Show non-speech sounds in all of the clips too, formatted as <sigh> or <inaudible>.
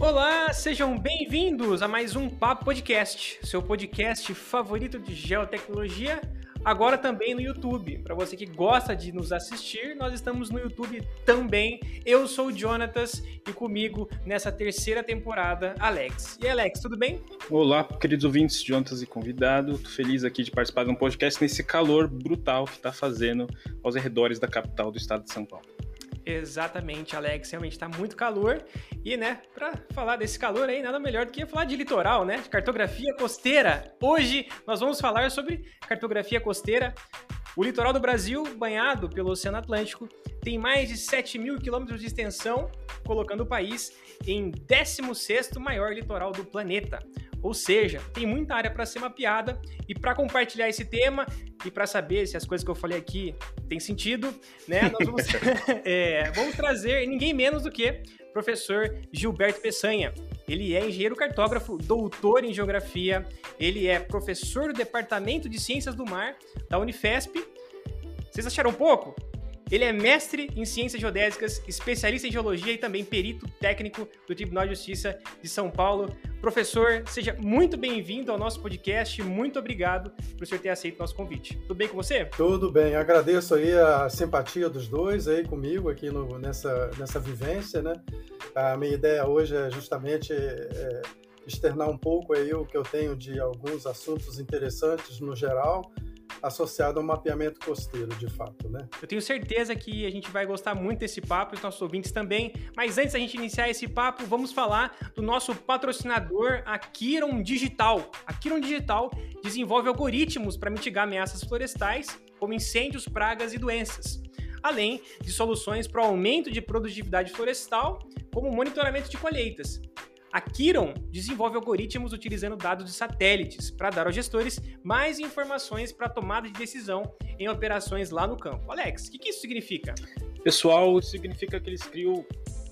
Olá, sejam bem-vindos a mais um Papo Podcast, seu podcast favorito de geotecnologia, agora também no YouTube. Para você que gosta de nos assistir, nós estamos no YouTube também. Eu sou o Jonatas e comigo nessa terceira temporada, Alex. E Alex, tudo bem? Olá, queridos ouvintes, Jonatas e convidado. Tô feliz aqui de participar de um podcast nesse calor brutal que está fazendo aos arredores da capital do estado de São Paulo. Exatamente, Alex. Realmente está muito calor. E, né, para falar desse calor aí, nada melhor do que falar de litoral, né? De cartografia costeira. Hoje nós vamos falar sobre cartografia costeira. O litoral do Brasil, banhado pelo Oceano Atlântico, tem mais de 7 mil quilômetros de extensão, colocando o país em 16º maior litoral do planeta. Ou seja, tem muita área para ser mapeada e para compartilhar esse tema e para saber se as coisas que eu falei aqui têm sentido, né? <laughs> Nós vamos, <laughs> é, vamos trazer ninguém menos do que professor Gilberto Peçanha. Ele é engenheiro cartógrafo, doutor em geografia, ele é professor do Departamento de Ciências do Mar da Unifesp. Vocês acharam pouco? Ele é mestre em ciências geodésicas, especialista em geologia e também perito técnico do Tribunal de Justiça de São Paulo. Professor, seja muito bem-vindo ao nosso podcast. Muito obrigado por senhor ter aceito o nosso convite. Tudo bem com você? Tudo bem. Agradeço aí a simpatia dos dois aí comigo aqui no, nessa, nessa vivência, né? A minha ideia hoje é justamente é, externar um pouco aí o que eu tenho de alguns assuntos interessantes no geral associado ao mapeamento costeiro, de fato, né? Eu tenho certeza que a gente vai gostar muito desse papo, os nossos ouvintes também. Mas antes da gente iniciar esse papo, vamos falar do nosso patrocinador, a Kiron Digital. A Kiron Digital desenvolve algoritmos para mitigar ameaças florestais, como incêndios, pragas e doenças além de soluções para o aumento de produtividade florestal, como monitoramento de colheitas. A Kiron desenvolve algoritmos utilizando dados de satélites para dar aos gestores mais informações para tomada de decisão em operações lá no campo. Alex, o que, que isso significa? Pessoal, isso significa que eles criam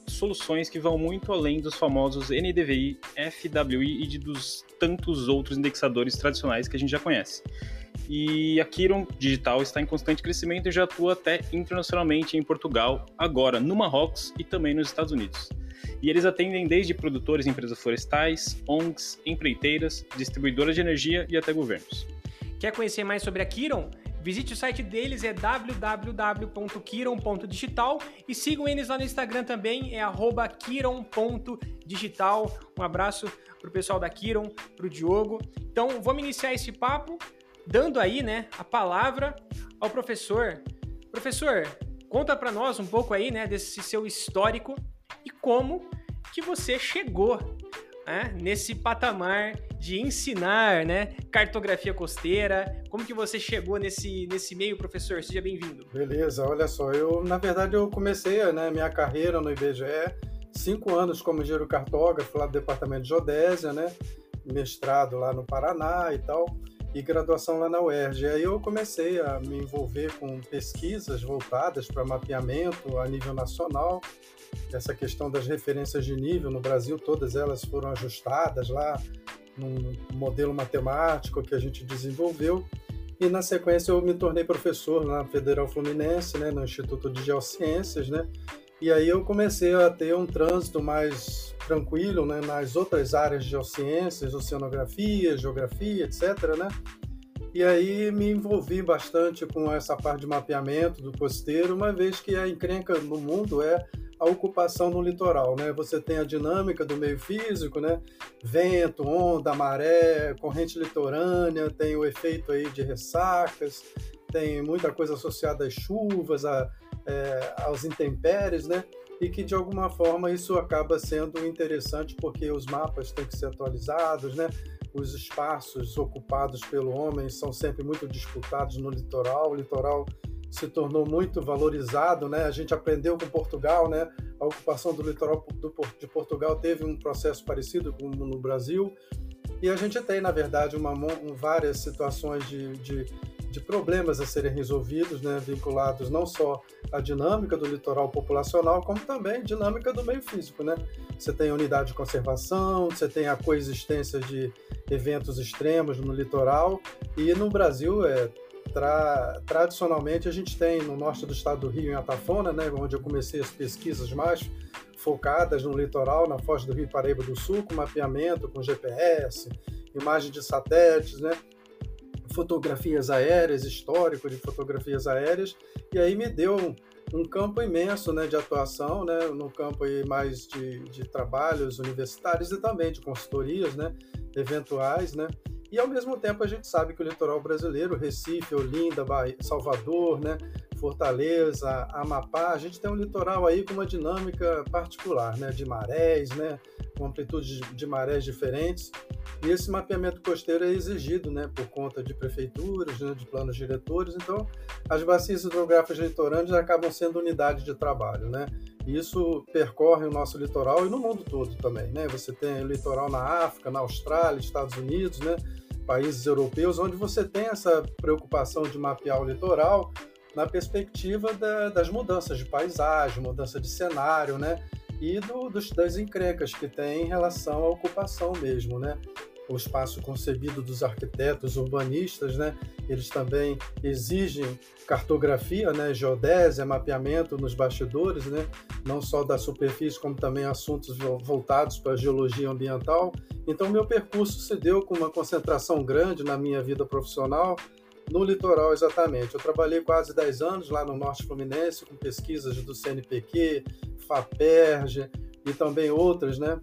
soluções que vão muito além dos famosos NDVI, FWI e de dos tantos outros indexadores tradicionais que a gente já conhece. E a Kiron Digital está em constante crescimento e já atua até internacionalmente em Portugal, agora no Marrocos e também nos Estados Unidos. E eles atendem desde produtores e empresas florestais, ONGs, empreiteiras, distribuidoras de energia e até governos. Quer conhecer mais sobre a Kiron? Visite o site deles, é www.kiron.digital e sigam eles lá no Instagram também, é kiron.digital. Um abraço pro pessoal da Kiron, pro Diogo. Então, vamos iniciar esse papo dando aí, né, a palavra ao professor. Professor, conta para nós um pouco aí, né, desse seu histórico e como que você chegou né, nesse patamar de ensinar, né, cartografia costeira. Como que você chegou nesse, nesse meio, professor? Seja bem-vindo. Beleza, olha só, eu na verdade eu comecei né, minha carreira no IBGE, cinco anos como engenheiro cartógrafo lá do departamento de geodésia, né, mestrado lá no Paraná e tal e graduação lá na UERJ. Aí eu comecei a me envolver com pesquisas voltadas para mapeamento a nível nacional. Essa questão das referências de nível no Brasil, todas elas foram ajustadas lá num modelo matemático que a gente desenvolveu. E na sequência eu me tornei professor na Federal Fluminense, né, no Instituto de Geociências, né? E aí eu comecei a ter um trânsito mais tranquilo né, nas outras áreas de geociências, oceanografia, geografia, etc. Né? E aí me envolvi bastante com essa parte de mapeamento do costeiro, uma vez que a encrenca no mundo é a ocupação no litoral, né? Você tem a dinâmica do meio físico, né? Vento, onda, maré, corrente litorânea, tem o efeito aí de ressacas, tem muita coisa associada às chuvas, a, é, aos intempéries, né? e que de alguma forma isso acaba sendo interessante porque os mapas têm que ser atualizados, né? Os espaços ocupados pelo homem são sempre muito disputados no litoral. O litoral se tornou muito valorizado, né? A gente aprendeu com Portugal, né? A ocupação do litoral de Portugal teve um processo parecido com no Brasil. E a gente tem, na verdade, uma, várias situações de, de de problemas a serem resolvidos, né, vinculados não só à dinâmica do litoral populacional, como também dinâmica do meio físico. Né? Você tem unidade de conservação, você tem a coexistência de eventos extremos no litoral, e no Brasil, é, tra tradicionalmente, a gente tem no norte do estado do Rio, em Atafona, né, onde eu comecei as pesquisas mais focadas no litoral, na foz do Rio Paraíba do Sul, com mapeamento, com GPS, imagem de satélites, né? fotografias aéreas, histórico de fotografias aéreas, e aí me deu um, um campo imenso né, de atuação, né, no campo aí mais de, de trabalhos universitários e também de consultorias né, eventuais, né, e ao mesmo tempo a gente sabe que o litoral brasileiro, Recife, Olinda, Bahia, Salvador, né, Fortaleza, Amapá, a gente tem um litoral aí com uma dinâmica particular, né, de marés, né, com amplitude de marés diferentes. E esse mapeamento costeiro é exigido, né, por conta de prefeituras, né, de planos diretores. Então, as bacias hidrográficas litorâneas acabam sendo unidade de trabalho, né? E isso percorre o nosso litoral e no mundo todo também, né? Você tem litoral na África, na Austrália, Estados Unidos, né? Países europeus, onde você tem essa preocupação de mapear o litoral na perspectiva da, das mudanças de paisagem, mudança de cenário, né? E do, dos, das encrencas que tem em relação à ocupação mesmo, né? O espaço concebido dos arquitetos urbanistas, né? Eles também exigem cartografia, né? Geodésia, mapeamento nos bastidores, né? Não só da superfície, como também assuntos voltados para a geologia ambiental. Então, meu percurso se deu com uma concentração grande na minha vida profissional no litoral exatamente. Eu trabalhei quase 10 anos lá no Norte Fluminense com pesquisas do CNPq, FAPERJ e também outras, né?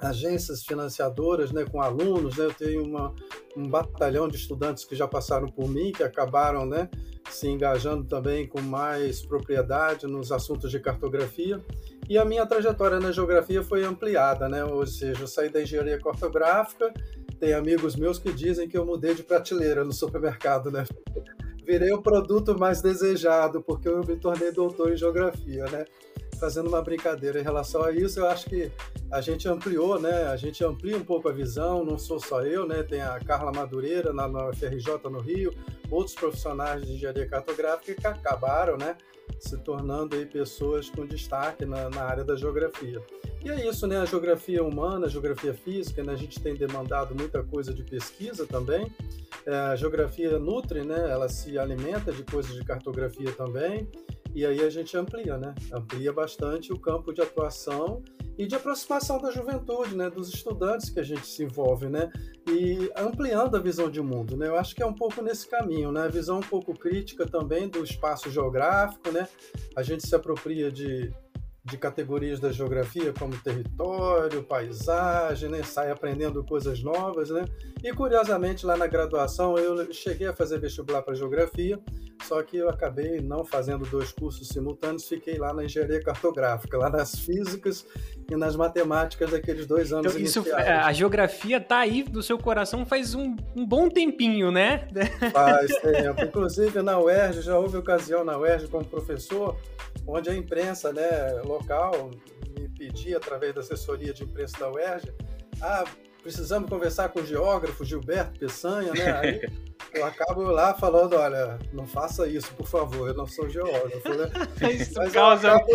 Agências financiadoras, né, com alunos, né, eu tenho uma, um batalhão de estudantes que já passaram por mim, que acabaram, né, se engajando também com mais propriedade nos assuntos de cartografia, e a minha trajetória na geografia foi ampliada, né, ou seja, eu saí da engenharia cartográfica, tem amigos meus que dizem que eu mudei de prateleira no supermercado, né, virei o produto mais desejado, porque eu me tornei doutor em geografia, né, fazendo uma brincadeira em relação a isso, eu acho que a gente ampliou, né? A gente amplia um pouco a visão, não sou só eu, né? Tem a Carla Madureira na, na FRJ no Rio, outros profissionais de engenharia cartográfica que acabaram, né? Se tornando aí pessoas com destaque na, na área da geografia. E é isso, né? A geografia humana, a geografia física, né? A gente tem demandado muita coisa de pesquisa também. É, a geografia nutre, né? Ela se alimenta de coisas de cartografia também. E aí a gente amplia, né? Amplia bastante o campo de atuação e de aproximação da juventude, né? Dos estudantes que a gente se envolve, né? E ampliando a visão de mundo, né? Eu acho que é um pouco nesse caminho, né? A visão um pouco crítica também do espaço geográfico, né? A gente se apropria de de categorias da geografia como território, paisagem, né? sai aprendendo coisas novas, né? E curiosamente lá na graduação eu cheguei a fazer vestibular para geografia, só que eu acabei não fazendo dois cursos simultâneos, fiquei lá na engenharia cartográfica, lá nas físicas e nas matemáticas daqueles dois anos então, isso, iniciais. A geografia está aí do seu coração faz um, um bom tempinho, né? Faz tempo. Inclusive na UERJ, já houve ocasião na UERJ como professor onde a imprensa né, local me pedia, através da assessoria de imprensa da UERJ, ah, precisamos conversar com o geógrafo Gilberto Peçanha, né? Aí <laughs> eu acabo lá falando, olha, não faça isso, por favor, eu não sou geógrafo, né? <laughs> Isso Mas causa... Acabo,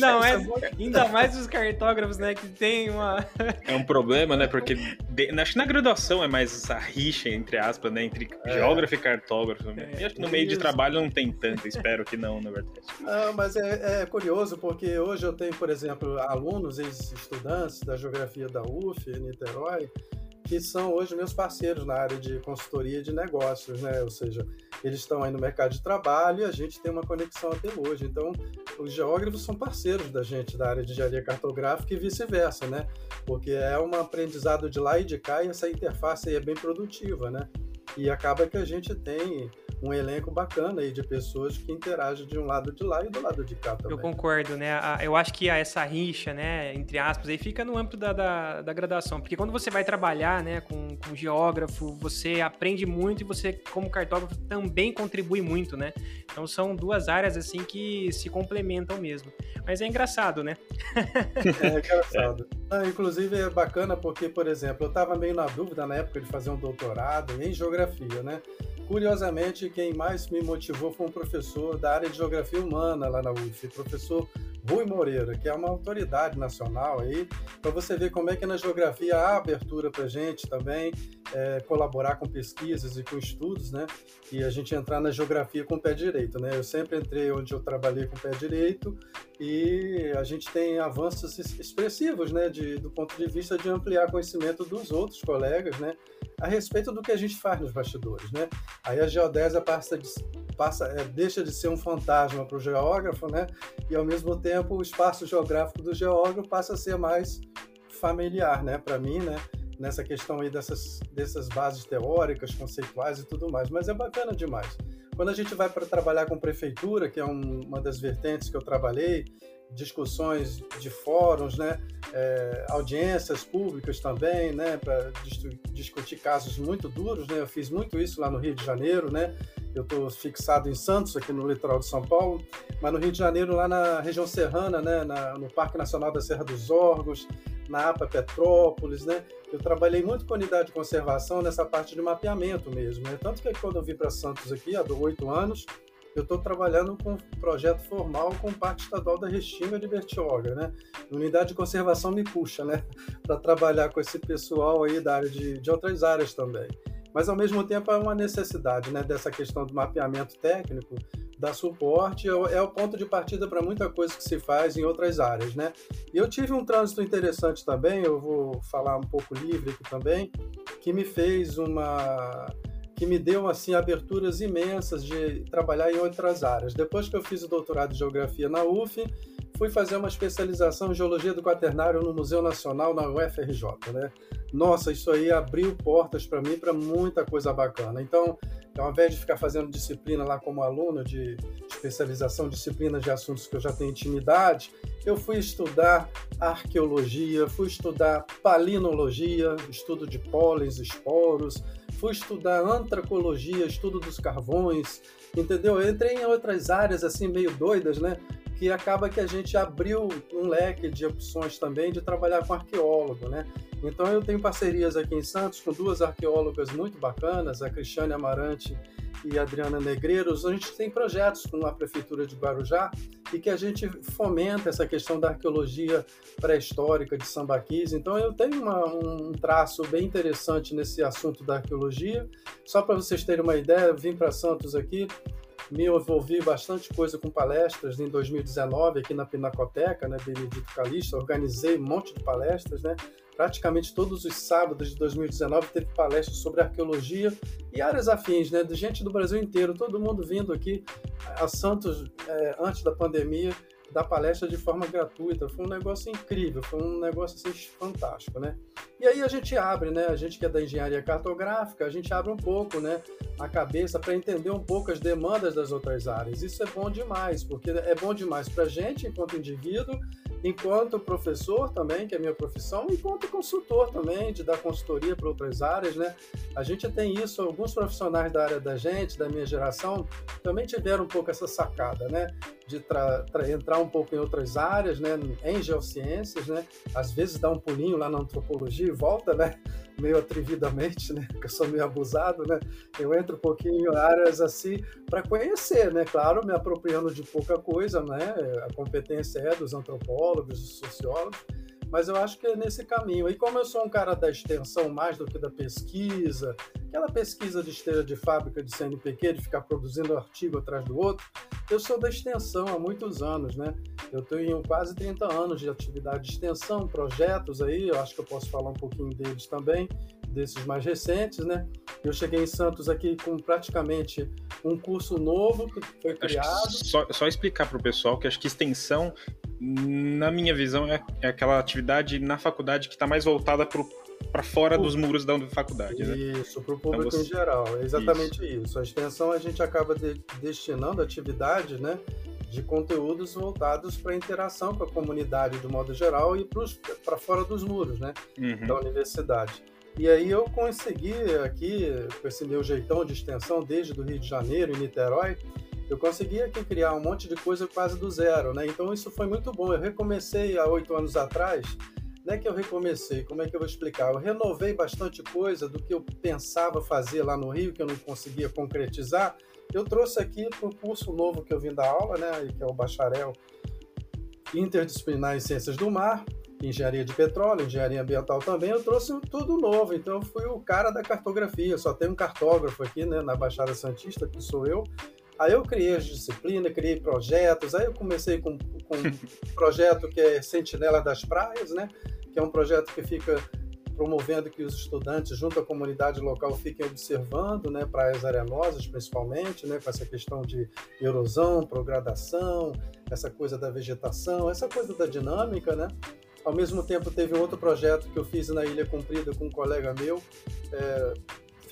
não, é, <laughs> ainda mais os cartógrafos, né, que tem uma... <laughs> É um problema, né, porque de, acho que na graduação é mais essa rixa, entre aspas, né, entre é. geógrafo e cartógrafo. É. E acho que no meio de trabalho não tem tanto, espero que não, na verdade. Não, mas é, é curioso, porque hoje eu tenho, por exemplo, alunos, ex-estudantes da geografia da UF, Niterói, que são hoje meus parceiros na área de consultoria de negócios, né? Ou seja, eles estão aí no mercado de trabalho e a gente tem uma conexão até hoje. Então, os geógrafos são parceiros da gente da área de engenharia cartográfica e vice-versa, né? Porque é um aprendizado de lá e de cá e essa interface aí é bem produtiva, né? E acaba que a gente tem um elenco bacana aí de pessoas que interagem de um lado de lá e do lado de cá também. Eu concordo, né? Eu acho que essa rixa, né, entre aspas, aí fica no âmbito da, da, da graduação, porque quando você vai trabalhar, né, com, com geógrafo, você aprende muito e você, como cartógrafo, também contribui muito, né? Então são duas áreas, assim, que se complementam mesmo. Mas é engraçado, né? <laughs> é engraçado. Ah, inclusive é bacana porque, por exemplo, eu estava meio na dúvida na época de fazer um doutorado em geografia, né? Curiosamente, quem mais me motivou foi um professor da área de geografia humana lá na UF, professor Rui Moreira, que é uma autoridade nacional aí, para você ver como é que na geografia há abertura para a gente também é, colaborar com pesquisas e com estudos, né? E a gente entrar na geografia com o pé direito, né? Eu sempre entrei onde eu trabalhei com o pé direito e a gente tem avanços expressivos, né, de, do ponto de vista de ampliar conhecimento dos outros colegas, né, a respeito do que a gente faz nos bastidores, né. Aí a geodésia passa de, passa, é, deixa de ser um fantasma para o geógrafo, né, e ao mesmo tempo o espaço geográfico do geógrafo passa a ser mais familiar, né, para mim, né, nessa questão aí dessas, dessas bases teóricas, conceituais e tudo mais. Mas é bacana demais. Quando a gente vai para trabalhar com prefeitura, que é um, uma das vertentes que eu trabalhei, discussões de fóruns, né, é, audiências públicas também, né, para discutir casos muito duros, né, eu fiz muito isso lá no Rio de Janeiro, né, eu estou fixado em Santos, aqui no litoral de São Paulo, mas no Rio de Janeiro, lá na região serrana, né, na, no Parque Nacional da Serra dos Órgãos, na APA Petrópolis, né, eu trabalhei muito com unidade de conservação nessa parte de mapeamento mesmo, né, tanto que quando eu vim para Santos aqui, há oito anos, eu estou trabalhando com um projeto formal com o Estadual da Restinga de Bertioga, né? Unidade de conservação me puxa, né? <laughs> Para trabalhar com esse pessoal aí da área de, de outras áreas também. Mas, ao mesmo tempo, é uma necessidade, né? Dessa questão do mapeamento técnico, dar suporte, é, é o ponto de partida para muita coisa que se faz em outras áreas, né? E eu tive um trânsito interessante também, eu vou falar um pouco livre aqui também, que me fez uma que me deu assim aberturas imensas de trabalhar em outras áreas. Depois que eu fiz o doutorado em geografia na UF, fui fazer uma especialização em geologia do quaternário no Museu Nacional na UFRJ, né? Nossa, isso aí abriu portas para mim para muita coisa bacana. Então, ao invés de ficar fazendo disciplina lá como aluno de especialização, disciplinas de assuntos que eu já tenho intimidade, eu fui estudar arqueologia, fui estudar palinologia, estudo de pólens, esporos, fui estudar antracologia, estudo dos carvões, entendeu? Eu entrei em outras áreas assim meio doidas, né? Que acaba que a gente abriu um leque de opções também de trabalhar com arqueólogo, né? Então eu tenho parcerias aqui em Santos com duas arqueólogas muito bacanas, a Cristiane Amarante e Adriana Negreiros, a gente tem projetos com a Prefeitura de Guarujá e que a gente fomenta essa questão da arqueologia pré-histórica de Sambaquis. Então, eu tenho uma, um traço bem interessante nesse assunto da arqueologia. Só para vocês terem uma ideia, eu vim para Santos aqui, me envolvi bastante coisa com palestras em 2019 aqui na Pinacoteca, né, Benedito Calixto, organizei um monte de palestras, né, praticamente todos os sábados de 2019 teve palestras sobre arqueologia e áreas afins, né? De gente do Brasil inteiro, todo mundo vindo aqui a Santos é, antes da pandemia dar palestra de forma gratuita. Foi um negócio incrível, foi um negócio assim, fantástico, né? E aí a gente abre, né? A gente que é da engenharia cartográfica, a gente abre um pouco, né? A cabeça para entender um pouco as demandas das outras áreas. Isso é bom demais, porque é bom demais para a gente enquanto indivíduo enquanto professor também, que é a minha profissão, enquanto consultor também, de dar consultoria para outras áreas, né? A gente tem isso, alguns profissionais da área da gente, da minha geração, também tiveram um pouco essa sacada, né? De entrar um pouco em outras áreas, né? Em geociências, né? Às vezes dá um pulinho lá na antropologia e volta, né? Meio atrevidamente, né? Eu sou meio abusado, né? Eu entro um pouquinho em áreas assim para conhecer, né? Claro, me apropriando de pouca coisa, né? A competência é dos antropólogos, dos sociólogos, mas eu acho que é nesse caminho. E como eu sou um cara da extensão mais do que da pesquisa, aquela pesquisa de esteira de fábrica de CNPq, de ficar produzindo artigo atrás do outro, eu sou da extensão há muitos anos, né? Eu tenho quase 30 anos de atividade de extensão, projetos aí, eu acho que eu posso falar um pouquinho deles também, desses mais recentes, né? Eu cheguei em Santos aqui com praticamente um curso novo que foi criado. Que só, só explicar para o pessoal que acho que extensão na minha visão, é, é aquela atividade na faculdade que está mais voltada para fora dos muros da faculdade. Né? Isso, para o público então, você... em geral. É exatamente isso. isso. A extensão a gente acaba de, destinando atividades, né? De conteúdos voltados para a interação com a comunidade de modo geral e para fora dos muros, né? Uhum. Da universidade. E aí eu consegui aqui, com esse meu jeitão de extensão, desde do Rio de Janeiro e Niterói, eu consegui aqui criar um monte de coisa quase do zero, né? Então isso foi muito bom. Eu recomecei há oito anos atrás. Não é que eu recomecei, como é que eu vou explicar? Eu renovei bastante coisa do que eu pensava fazer lá no Rio, que eu não conseguia concretizar. Eu trouxe aqui para o curso novo que eu vim da aula, né? Que é o bacharel interdisciplinar em ciências do mar, engenharia de petróleo, engenharia ambiental também, eu trouxe tudo novo. Então eu fui o cara da cartografia. Só tem um cartógrafo aqui, né, na Baixada Santista, que sou eu, Aí eu criei as disciplinas, criei projetos, aí eu comecei com, com um <laughs> projeto que é Sentinela das Praias, né? que é um projeto que fica promovendo que os estudantes, junto à comunidade local, fiquem observando né, praias arenosas, principalmente, né, com essa questão de erosão, progradação, essa coisa da vegetação, essa coisa da dinâmica, né? Ao mesmo tempo, teve um outro projeto que eu fiz na Ilha Comprida com um colega meu, é,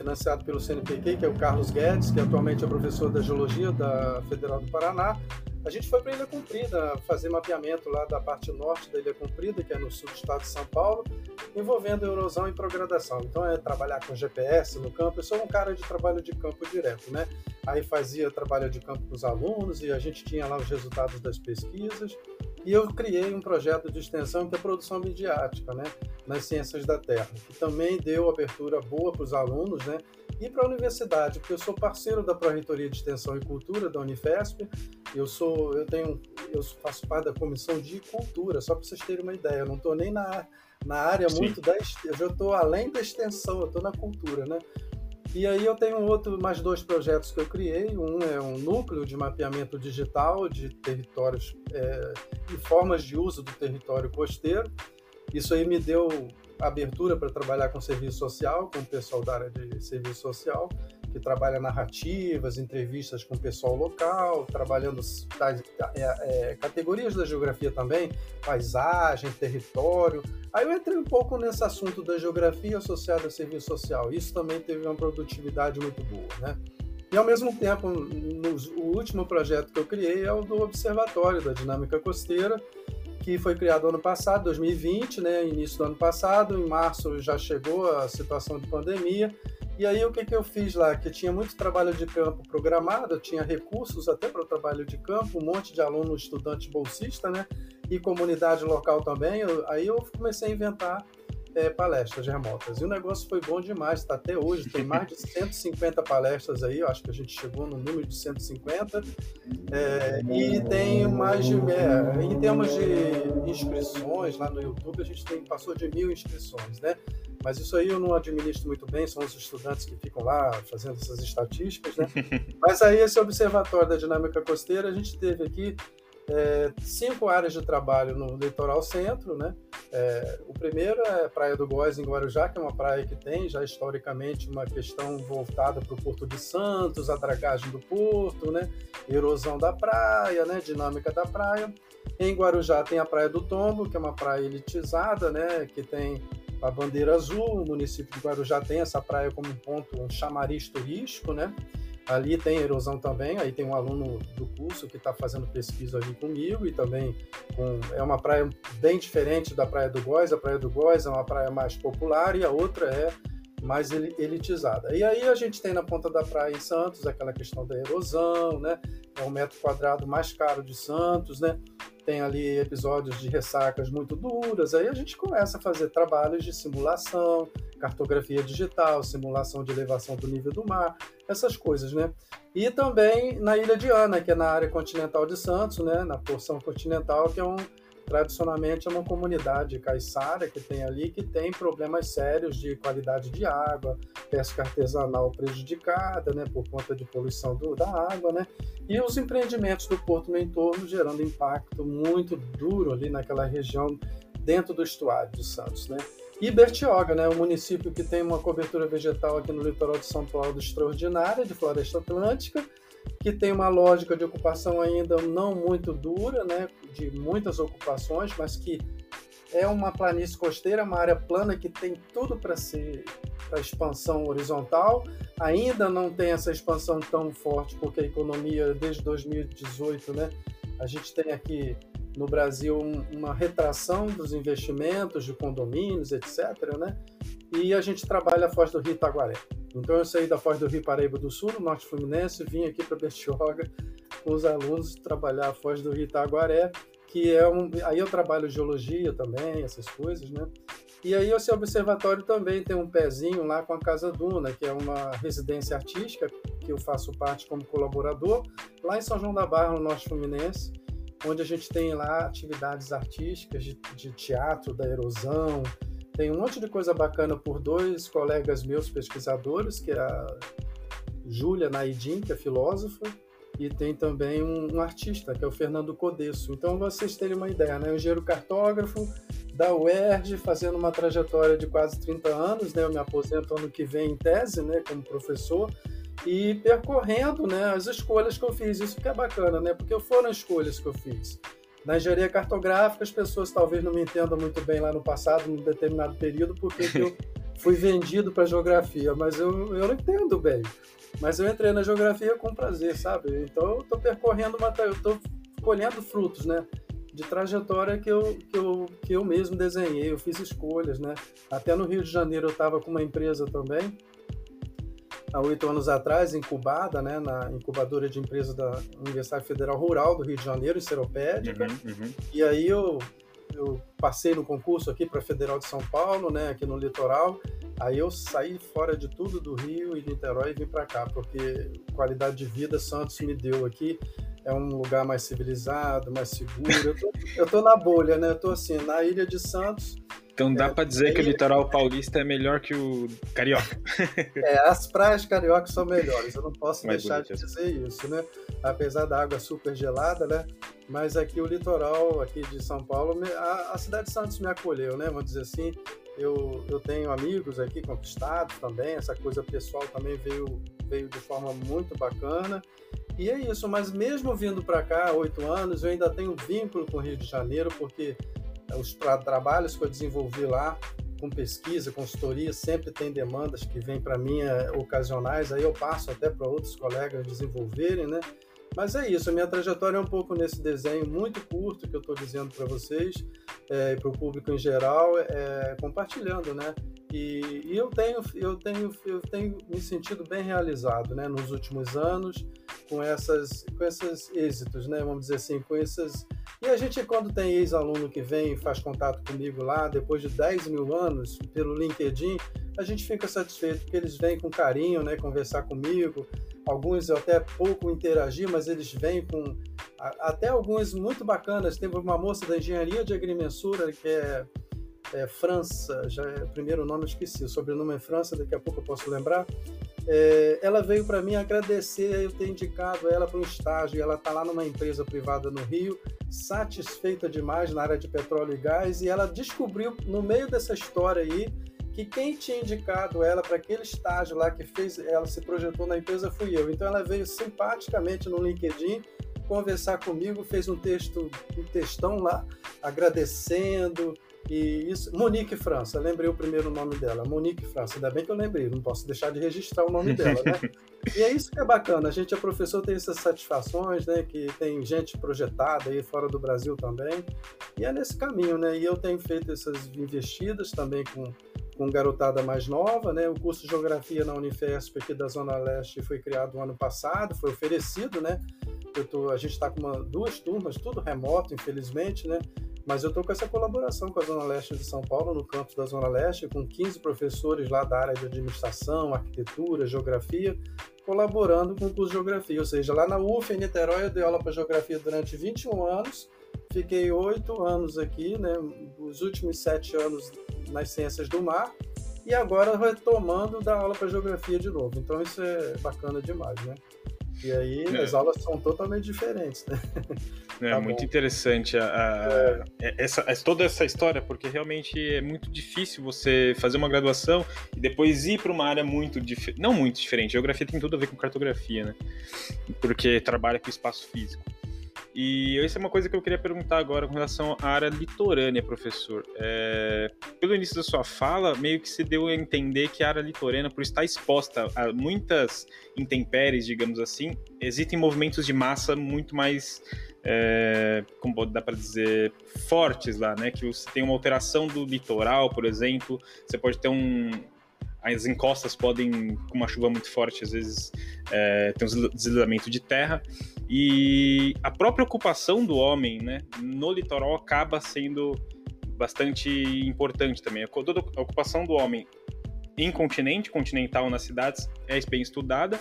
financiado pelo CNPq, que é o Carlos Guedes, que atualmente é professor da Geologia da Federal do Paraná. A gente foi para a Ilha Comprida fazer mapeamento lá da parte norte da Ilha Comprida, que é no sul do estado de São Paulo, envolvendo erosão e progradação. Então é trabalhar com GPS no campo. Eu sou um cara de trabalho de campo direto, né? Aí fazia trabalho de campo com os alunos e a gente tinha lá os resultados das pesquisas. E eu criei um projeto de extensão que é produção midiática, né, nas ciências da Terra, que também deu abertura boa para os alunos, né, e para a universidade, porque eu sou parceiro da Pró-Reitoria de Extensão e Cultura da Unifesp. Eu sou, eu tenho, eu faço parte da comissão de cultura, só para vocês terem uma ideia. Eu não estou nem na, na área Sim. muito da, eu já estou além da extensão, eu estou na cultura, né? E aí eu tenho outro, mais dois projetos que eu criei. Um é um núcleo de mapeamento digital de territórios é, e formas de uso do território costeiro. Isso aí me deu abertura para trabalhar com serviço social, com o pessoal da área de serviço social, que trabalha narrativas, entrevistas com o pessoal local, trabalhando é, é, categorias da geografia também, paisagem, território. Aí eu entrei um pouco nesse assunto da geografia associada a serviço social. Isso também teve uma produtividade muito boa, né? E ao mesmo tempo, no, o último projeto que eu criei é o do Observatório da Dinâmica Costeira, que foi criado ano passado, 2020, né, início do ano passado. Em março já chegou a situação de pandemia e aí o que, que eu fiz lá? Que tinha muito trabalho de campo programado, tinha recursos até para o trabalho de campo, um monte de aluno, estudante bolsista, né? E comunidade local também. Eu, aí eu comecei a inventar é, palestras remotas. E o negócio foi bom demais, está até hoje. Tem mais de <laughs> 150 palestras aí, eu acho que a gente chegou no número de 150. É, e tem mais de. É, em termos de inscrições lá no YouTube, a gente tem, passou de mil inscrições, né? Mas isso aí eu não administro muito bem, são os estudantes que ficam lá fazendo essas estatísticas, né? <laughs> Mas aí esse observatório da dinâmica costeira, a gente teve aqui é, cinco áreas de trabalho no litoral centro, né? É, o primeiro é a Praia do Góis, em Guarujá, que é uma praia que tem já historicamente uma questão voltada para o Porto de Santos, a dragagem do porto, né? Erosão da praia, né? Dinâmica da praia. Em Guarujá tem a Praia do Tombo, que é uma praia elitizada, né? Que tem a bandeira azul. O município de Guarujá tem essa praia como um ponto, um chamariz turístico, né? Ali tem erosão também, aí tem um aluno do curso que está fazendo pesquisa ali comigo e também com, é uma praia bem diferente da Praia do Góis. A Praia do Góis é uma praia mais popular e a outra é mais elitizada. E aí a gente tem na ponta da praia em Santos aquela questão da erosão, né? É o metro quadrado mais caro de Santos, né? Tem ali episódios de ressacas muito duras. Aí a gente começa a fazer trabalhos de simulação, cartografia digital, simulação de elevação do nível do mar, essas coisas, né? E também na Ilha de Ana, que é na área continental de Santos, né? Na porção continental, que é um tradicionalmente é uma comunidade caiçara que tem ali que tem problemas sérios de qualidade de água, pesca artesanal prejudicada, né, por conta de poluição do, da água, né, e os empreendimentos do porto no entorno gerando impacto muito duro ali naquela região dentro do estuário de Santos, né. E Bertioga, né, um município que tem uma cobertura vegetal aqui no litoral de São Paulo extraordinária, de floresta atlântica, que tem uma lógica de ocupação ainda não muito dura, né, de muitas ocupações, mas que é uma planície costeira, uma área plana que tem tudo para ser para expansão horizontal. Ainda não tem essa expansão tão forte, porque a economia, desde 2018, né, a gente tem aqui no Brasil um, uma retração dos investimentos de condomínios, etc. Né? E a gente trabalha a Foz do Rio Itaguaré. Então eu saí da Foz do Rio Paraíba do Sul, no Norte Fluminense, vim aqui para Bertioga com os alunos trabalhar a Foz do Rio Itaguaré, que é um... Aí eu trabalho geologia também, essas coisas, né? E aí esse observatório também tem um pezinho lá com a Casa Duna, que é uma residência artística que eu faço parte como colaborador, lá em São João da Barra, no Norte Fluminense, onde a gente tem lá atividades artísticas de, de teatro da erosão, tem um monte de coisa bacana por dois colegas meus pesquisadores, que é a Júlia Naidin, que é filósofa, e tem também um, um, artista, que é o Fernando Codesso. Então, vocês terem uma ideia, né? Um engenheiro cartógrafo da UERJ, fazendo uma trajetória de quase 30 anos, né? Eu me aposento ano que vem em tese, né? Como professor, e percorrendo né, as escolhas que eu fiz. Isso que é bacana, né? Porque foram escolhas que eu fiz. Na engenharia cartográfica, as pessoas talvez não me entendam muito bem lá no passado, num determinado período, porque eu <laughs> fui vendido para geografia, mas eu, eu não entendo bem. Mas eu entrei na geografia com prazer, sabe? Então eu estou percorrendo uma, eu estou colhendo frutos, né? De trajetória que eu, que, eu, que eu mesmo desenhei, eu fiz escolhas, né? Até no Rio de Janeiro eu estava com uma empresa também, há oito anos atrás, incubada, né, na incubadora de empresas da Universidade Federal Rural do Rio de Janeiro, em Seropédica. Uhum, uhum. E aí eu, eu passei no concurso aqui para a Federal de São Paulo, né, aqui no litoral. Aí eu saí fora de tudo do Rio e Niterói e vim para cá, porque qualidade de vida Santos me deu aqui. É um lugar mais civilizado, mais seguro. Eu tô na bolha, né? Eu tô assim, na Ilha de Santos, então dá é, para dizer que o litoral paulista é melhor que o carioca. <laughs> É, as praias cariocas são melhores, eu não posso Mais deixar bonito. de dizer isso, né? Apesar da água super gelada, né? Mas aqui o litoral aqui de São Paulo, a, a cidade de Santos me acolheu, né? Vamos dizer assim, eu, eu tenho amigos aqui conquistados também, essa coisa pessoal também veio, veio de forma muito bacana. E é isso, mas mesmo vindo para cá oito anos, eu ainda tenho vínculo com o Rio de Janeiro, porque os trabalhos que eu desenvolvi lá com pesquisa, consultoria, sempre tem demandas que vêm para mim é, ocasionais, aí eu passo até para outros colegas desenvolverem, né? Mas é isso, a minha trajetória é um pouco nesse desenho muito curto que eu estou dizendo para vocês é, e para o público em geral, é, compartilhando, né? E, e, eu tenho eu tenho eu tenho me sentido bem realizado, né? Nos últimos anos com essas com esses êxitos, né? Vamos dizer assim, com essas e a gente, quando tem ex-aluno que vem e faz contato comigo lá, depois de 10 mil anos, pelo LinkedIn, a gente fica satisfeito, porque eles vêm com carinho, né, conversar comigo. Alguns eu até pouco interagi, mas eles vêm com até alguns muito bacanas. Teve uma moça da engenharia de agrimensura que é, é França, já é primeiro nome eu esqueci, o sobrenome é França, daqui a pouco eu posso lembrar. É, ela veio para mim agradecer eu ter indicado ela para um estágio. Ela está lá numa empresa privada no Rio, satisfeita demais na área de petróleo e gás, e ela descobriu no meio dessa história aí que quem tinha indicado ela para aquele estágio lá que fez ela se projetou na empresa fui eu. Então ela veio simpaticamente no LinkedIn conversar comigo, fez um texto, um textão lá agradecendo, e isso, Monique França, lembrei o primeiro nome dela, Monique França. Ainda bem que eu lembrei, não posso deixar de registrar o nome dela, né? <laughs> e é isso que é bacana, a gente é professor, tem essas satisfações, né? Que tem gente projetada aí fora do Brasil também, e é nesse caminho, né? E eu tenho feito essas investidas também com, com garotada mais nova, né? O curso de Geografia na Unifesp aqui da Zona Leste foi criado no ano passado, foi oferecido, né? Tô, a gente está com uma, duas turmas, tudo remoto, infelizmente, né? Mas eu estou com essa colaboração com a Zona Leste de São Paulo, no campus da Zona Leste, com 15 professores lá da área de administração, arquitetura, geografia, colaborando com o curso de geografia. Ou seja, lá na UF, em Niterói, eu dei aula para geografia durante 21 anos, fiquei oito anos aqui, né, os últimos sete anos nas ciências do mar, e agora retomando dar aula para geografia de novo. Então isso é bacana demais, né? E aí é. as aulas são totalmente diferentes, né? É tá muito bom. interessante a, a, é. essa, toda essa história, porque realmente é muito difícil você fazer uma graduação e depois ir para uma área muito diferente. Não muito diferente, geografia tem tudo a ver com cartografia, né? Porque trabalha com espaço físico. E isso é uma coisa que eu queria perguntar agora com relação à área litorânea, professor. É, pelo início da sua fala, meio que se deu a entender que a área litorânea, por estar exposta a muitas intempéries, digamos assim, existem movimentos de massa muito mais, é, como dá para dizer, fortes lá, né? Que você tem uma alteração do litoral, por exemplo, você pode ter um, as encostas podem, com uma chuva muito forte, às vezes é, ter um deslizamento de terra. E a própria ocupação do homem né, no litoral acaba sendo bastante importante também. Toda a ocupação do homem em continente, continental nas cidades, é bem estudada.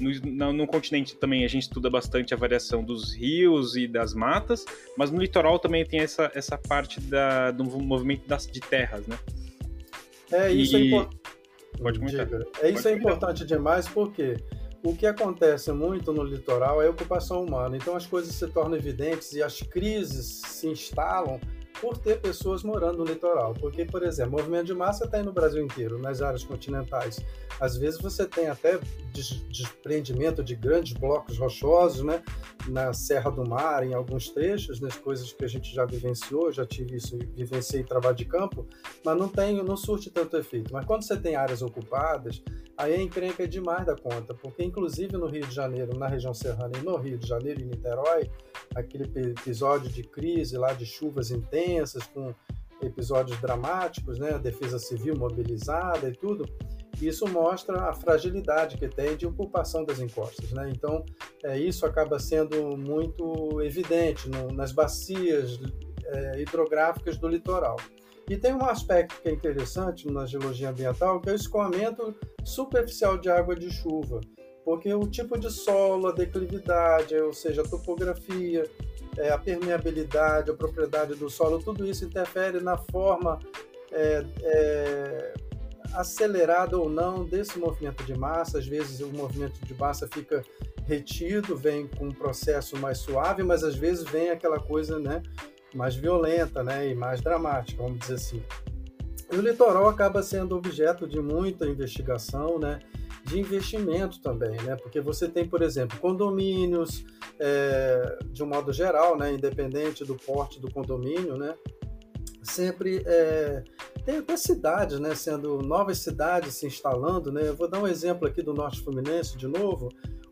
No, no, no, continente também a gente estuda bastante a variação dos rios e das matas, mas no litoral também tem essa, essa parte da, do movimento das, de terras, né? É, isso é e... é importante. Pode comentar. É, isso Pode é importante demais porque o o que acontece muito no litoral é a ocupação humana. Então as coisas se tornam evidentes e as crises se instalam por ter pessoas morando no litoral. Porque, por exemplo, movimento de massa está no Brasil inteiro, nas áreas continentais. Às vezes você tem até desprendimento de grandes blocos rochosos, né? Na Serra do Mar, em alguns trechos, nas coisas que a gente já vivenciou, já tive isso, vivenciei trabalho de campo, mas não tem, não surte tanto efeito. Mas quando você tem áreas ocupadas, aí a encrenca é demais da conta, porque inclusive no Rio de Janeiro, na região serrana e no Rio de Janeiro e Niterói, aquele episódio de crise lá de chuvas intensas, com episódios dramáticos, né, defesa civil mobilizada e tudo, isso mostra a fragilidade que tem de ocupação das encostas. Né? Então, é, isso acaba sendo muito evidente no, nas bacias é, hidrográficas do litoral. E tem um aspecto que é interessante na geologia ambiental, que é o escoamento superficial de água de chuva, porque o tipo de solo, a declividade, ou seja, a topografia, é, a permeabilidade, a propriedade do solo, tudo isso interfere na forma é, é, acelerada ou não desse movimento de massa. Às vezes o movimento de massa fica retido, vem com um processo mais suave, mas às vezes vem aquela coisa, né, mais violenta, né, e mais dramática, vamos dizer assim. E o litoral acaba sendo objeto de muita investigação, né, de investimento também, né, porque você tem, por exemplo, condomínios, é, de um modo geral, né, independente do porte do condomínio, né, sempre é, tem até cidades, né, sendo novas cidades se instalando, né. Eu vou dar um exemplo aqui do Norte Fluminense de novo.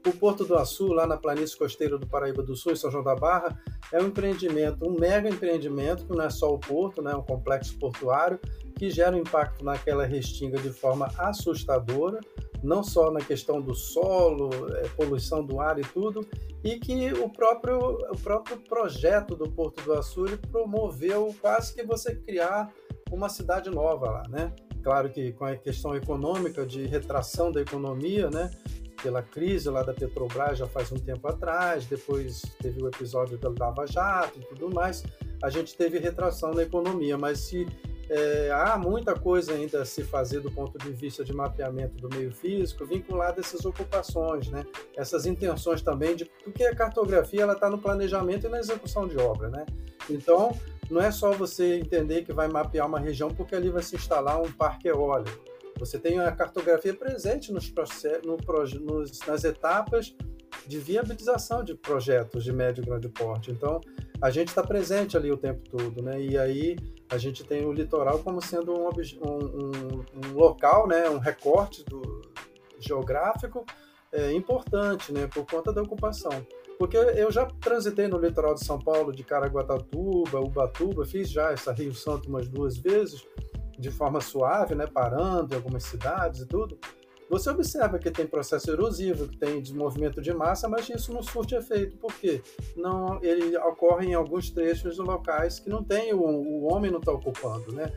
O Porto do Açu, lá na planície costeira do Paraíba do Sul, em São João da Barra, é um empreendimento, um mega empreendimento, que não é só o porto, né, é um complexo portuário, que gera um impacto naquela restinga de forma assustadora, não só na questão do solo, é, poluição do ar e tudo, e que o próprio, o próprio projeto do Porto do Açu promoveu quase que você criar uma cidade nova lá, né? Claro que com a questão econômica de retração da economia, né? Pela crise lá da Petrobras já faz um tempo atrás, depois teve o episódio da Lava Jato e tudo mais, a gente teve retração na economia, mas se é, há muita coisa ainda a se fazer do ponto de vista de mapeamento do meio físico vinculado a essas ocupações, né? essas intenções também, de, porque a cartografia está no planejamento e na execução de obra. Né? Então, não é só você entender que vai mapear uma região porque ali vai se instalar um parque eólico você tem a cartografia presente nos no, nos, nas etapas de viabilização de projetos de médio e grande porte. Então, a gente está presente ali o tempo todo, né? E aí a gente tem o litoral como sendo um, um, um local, né? Um recorte do, geográfico é, importante, né? Por conta da ocupação. Porque eu já transitei no litoral de São Paulo, de Caraguatatuba, Ubatuba, fiz já essa Rio Santo umas duas vezes, de forma suave, né, parando em algumas cidades e tudo, você observa que tem processo erosivo, que tem desenvolvimento de massa, mas isso não surte efeito, porque não, ele ocorre em alguns trechos locais que não tem, o, o homem não está ocupando, né?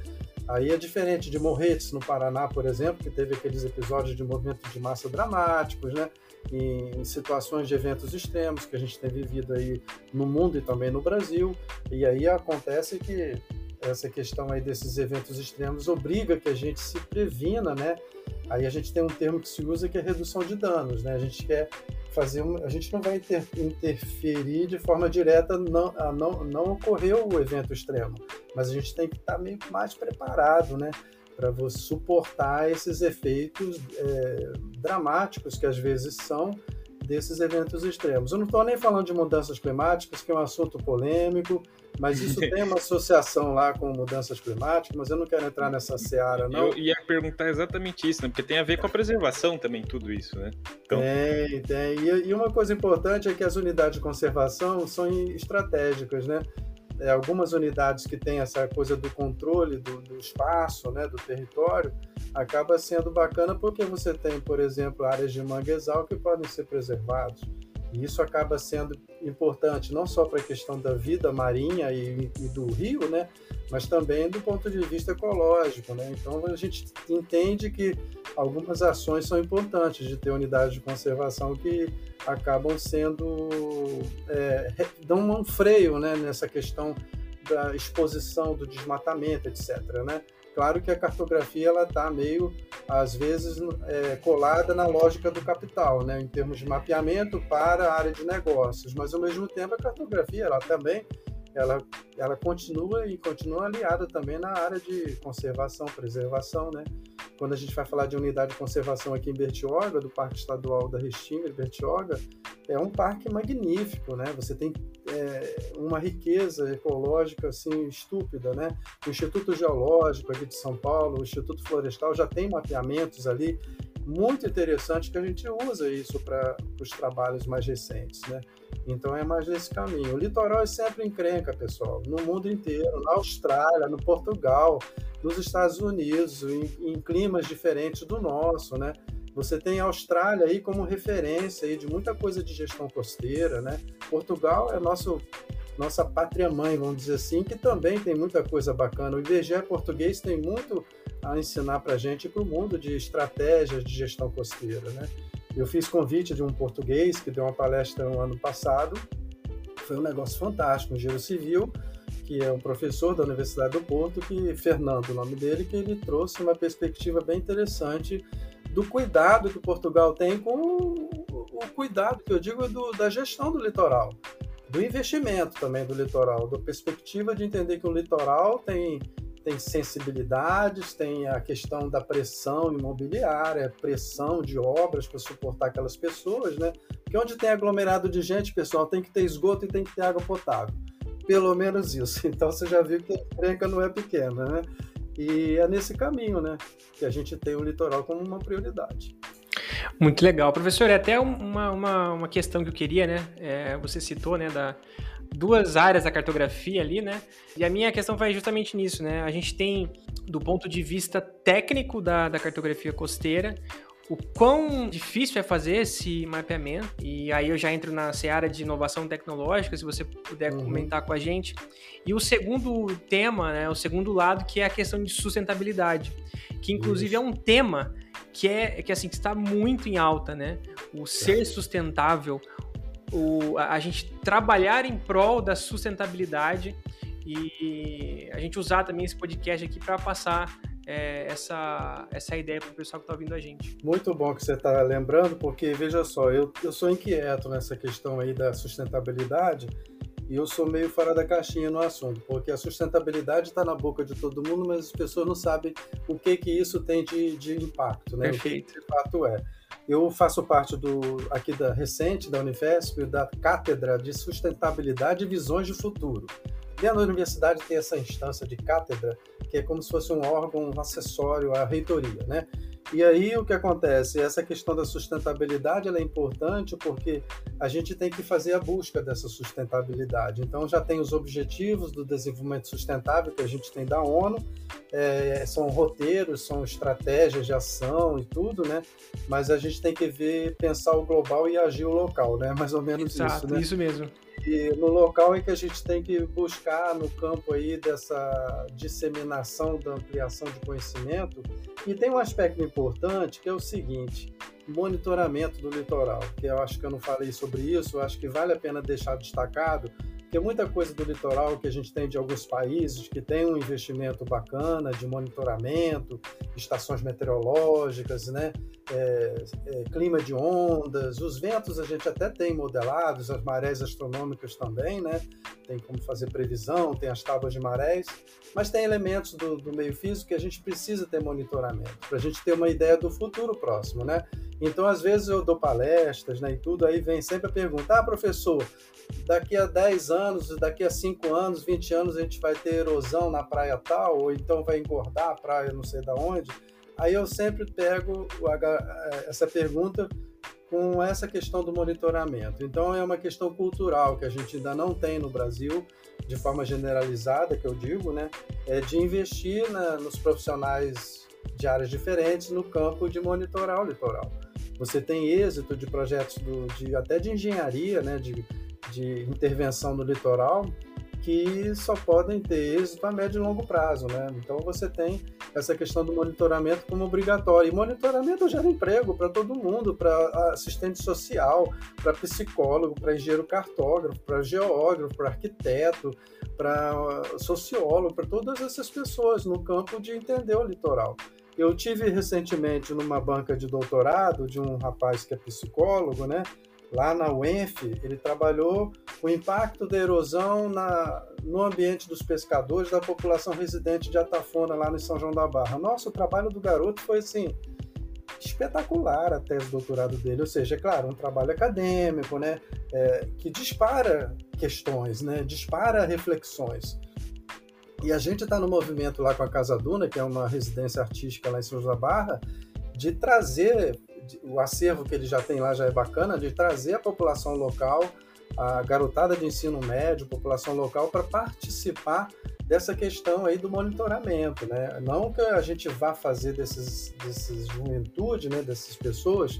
Aí é diferente de Morretes, no Paraná, por exemplo, que teve aqueles episódios de movimento de massa dramáticos, né? Em, em situações de eventos extremos que a gente tem vivido aí no mundo e também no Brasil. E aí acontece que essa questão aí desses eventos extremos obriga que a gente se previna, né? Aí a gente tem um termo que se usa que é redução de danos, né? A gente quer fazer, um, a gente não vai inter, interferir de forma direta, não, não, não ocorreu o evento extremo, mas a gente tem que estar meio mais preparado, né? Para você suportar esses efeitos é, dramáticos que às vezes são desses eventos extremos. Eu não estou nem falando de mudanças climáticas, que é um assunto polêmico, mas isso tem uma associação lá com mudanças climáticas, mas eu não quero entrar nessa seara, não. Eu ia perguntar exatamente isso, né? Porque tem a ver com a preservação também, tudo isso, né? Então... Tem, tem. E, uma coisa importante é que as unidades de conservação são estratégicas, né? É, algumas unidades que têm essa coisa do controle do, do espaço, né, do território, acaba sendo bacana porque você tem, por exemplo, áreas de manguezal que podem ser preservados. E isso acaba sendo importante não só para a questão da vida marinha e, e, do rio, né, mas também do ponto de vista ecológico. Né? Então a gente entende que algumas ações são importantes de ter unidades de conservação que acabam sendo é, dão um freio né, nessa questão da exposição, do desmatamento, etc. Né? Claro que a cartografia ela está meio às vezes é, colada na lógica do capital, né, em termos de mapeamento para a área de negócios, mas ao mesmo tempo a cartografia ela também ela, ela continua e continua aliada também na área de conservação, preservação, né? Quando a gente vai falar de unidade de conservação aqui em Bertioga, do Parque Estadual da Restinga de Bertioga, é um parque magnífico, né? Você tem é, uma riqueza ecológica assim estúpida, né? O Instituto Geológico aqui de São Paulo, o Instituto Florestal já tem mapeamentos ali muito interessantes que a gente usa isso para os trabalhos mais recentes, né? Então é mais nesse caminho. O litoral é sempre encrenca, pessoal, no mundo inteiro, na Austrália, no Portugal, nos Estados Unidos, em, em climas diferentes do nosso, né? Você tem a Austrália aí como referência aí de muita coisa de gestão costeira, né? Portugal é nosso nossa pátria mãe, vamos dizer assim, que também tem muita coisa bacana. O IBGE português tem muito a ensinar para a gente para o mundo de estratégias de gestão costeira, né? Eu fiz convite de um português que deu uma palestra no ano passado, foi um negócio fantástico, um engenheiro civil, que é um professor da Universidade do Porto, que Fernando, o nome dele, que ele trouxe uma perspectiva bem interessante do cuidado que Portugal tem com o cuidado que eu digo do, da gestão do litoral, do investimento também do litoral, da perspectiva de entender que o litoral tem tem sensibilidades, tem a questão da pressão imobiliária, pressão de obras para suportar aquelas pessoas, né? Porque onde tem aglomerado de gente, pessoal, tem que ter esgoto e tem que ter água potável. Pelo menos isso. <laughs> Então você já viu que a encrenca não é pequena, né? E é nesse caminho, né? Que a gente tem o litoral como uma prioridade. Muito legal. Professor, é até uma, uma, uma questão que eu queria, né? É, você citou, né, da, duas áreas da cartografia ali, né? E a minha questão vai justamente nisso, né? A gente tem, do ponto de vista técnico da, da cartografia costeira, o quão difícil é fazer esse mapeamento. E aí eu já entro na seara de inovação tecnológica, se você puder uhum. comentar com a gente. E o segundo tema, né, o segundo lado, que é a questão de sustentabilidade, que inclusive Isso. é um tema que é que assim está muito em alta, né? O ser sustentável, o, a gente trabalhar em prol da sustentabilidade e a gente usar também esse podcast aqui para passar é, essa, essa ideia para o pessoal que está ouvindo a gente. Muito bom que você está lembrando, porque veja só, eu, eu sou inquieto nessa questão aí da sustentabilidade e eu sou meio fora da caixinha no assunto, porque a sustentabilidade está na boca de todo mundo, mas as pessoas não sabem o que que isso tem de, de impacto, né? Perfeito. O que de fato é. Eu faço parte do aqui da recente da Unifesp da cátedra de sustentabilidade e visões de futuro. Dentro da universidade tem essa instância de cátedra que é como se fosse um órgão acessório à reitoria, né? E aí o que acontece? Essa questão da sustentabilidade é importante porque a gente tem que fazer a busca dessa sustentabilidade. Então já tem os objetivos do desenvolvimento sustentável que a gente tem da ONU, é, são roteiros, são estratégias de ação e tudo, né? Mas a gente tem que ver, pensar o global e agir o local, né? <laughs> Mais ou menos Exato, isso, né? Isso mesmo. E no local é que a gente tem que buscar no campo aí dessa disseminação, da ampliação de conhecimento. E tem um aspecto importante que é o seguinte: monitoramento do litoral, que eu acho que eu não falei sobre isso, acho que vale a pena deixar destacado, tem muita coisa do litoral que a gente tem de alguns países que tem um investimento bacana de monitoramento, estações meteorológicas, né? É, é, clima de ondas, os ventos a gente até tem modelados, as marés astronômicas também, né? Tem como fazer previsão, tem as tábuas de marés, mas tem elementos do, do meio físico que a gente precisa ter monitoramento, para a gente ter uma ideia do futuro próximo, né? Então, às vezes, eu dou palestras né, e tudo, aí vem sempre a pergunta: ah, professor, daqui a 10 anos, daqui a 5 anos, 20 anos, a gente vai ter erosão na praia tal, ou então vai engordar a praia não sei da onde. Aí eu sempre pego essa pergunta com essa questão do monitoramento. Então é uma questão cultural que a gente ainda não tem no Brasil, de forma generalizada, que eu digo, né? É de investir na, nos profissionais de áreas diferentes no campo de monitorar o litoral. Você tem êxito de projetos do, de, até de engenharia, né? De, de intervenção no litoral que só podem ter êxito a médio e longo prazo, né? Então você tem essa questão do monitoramento como obrigatório. E monitoramento gera emprego para todo mundo, para assistente social, para psicólogo, para engenheiro cartógrafo, para geógrafo, para arquiteto, para sociólogo, para todas essas pessoas no campo de entender o litoral. Eu tive recentemente numa banca de doutorado de um rapaz que é psicólogo, né? Lá na UENF, ele trabalhou o impacto da erosão na, no ambiente dos pescadores da população residente de Atafona, lá no São João da Barra. Nossa, o trabalho do garoto foi assim espetacular a tese de doutorado dele, ou seja, é claro, um trabalho acadêmico, né, é, que dispara questões, né, dispara reflexões. E a gente está no movimento lá com a Casa Duna, que é uma residência artística lá em São João da Barra, de trazer o acervo que ele já tem lá já é bacana, de trazer a população local, a garotada de ensino médio, população local, para participar dessa questão aí do monitoramento, né? Não que a gente vá fazer desses, desses juventude, né, dessas pessoas,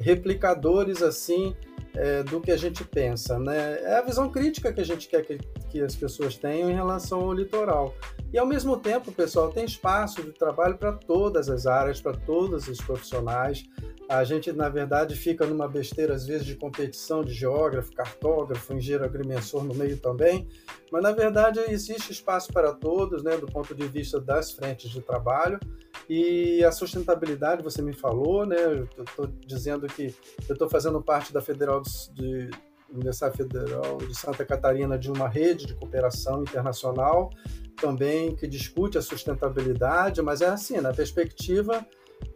replicadores assim é, do que a gente pensa, né? É a visão crítica que a gente quer que, que as pessoas tenham em relação ao litoral. E ao mesmo tempo, pessoal, tem espaço de trabalho para todas as áreas, para todos os profissionais. A gente, na verdade, fica numa besteira, às vezes, de competição de geógrafo, cartógrafo, engenheiro agrimensor no meio também, mas, na verdade, existe espaço para todos, né, do ponto de vista das frentes de trabalho. E a sustentabilidade, você me falou, né, eu estou dizendo que eu estou fazendo parte da Federal de, Universidade Federal de Santa Catarina de uma rede de cooperação internacional também que discute a sustentabilidade, mas é assim, na perspectiva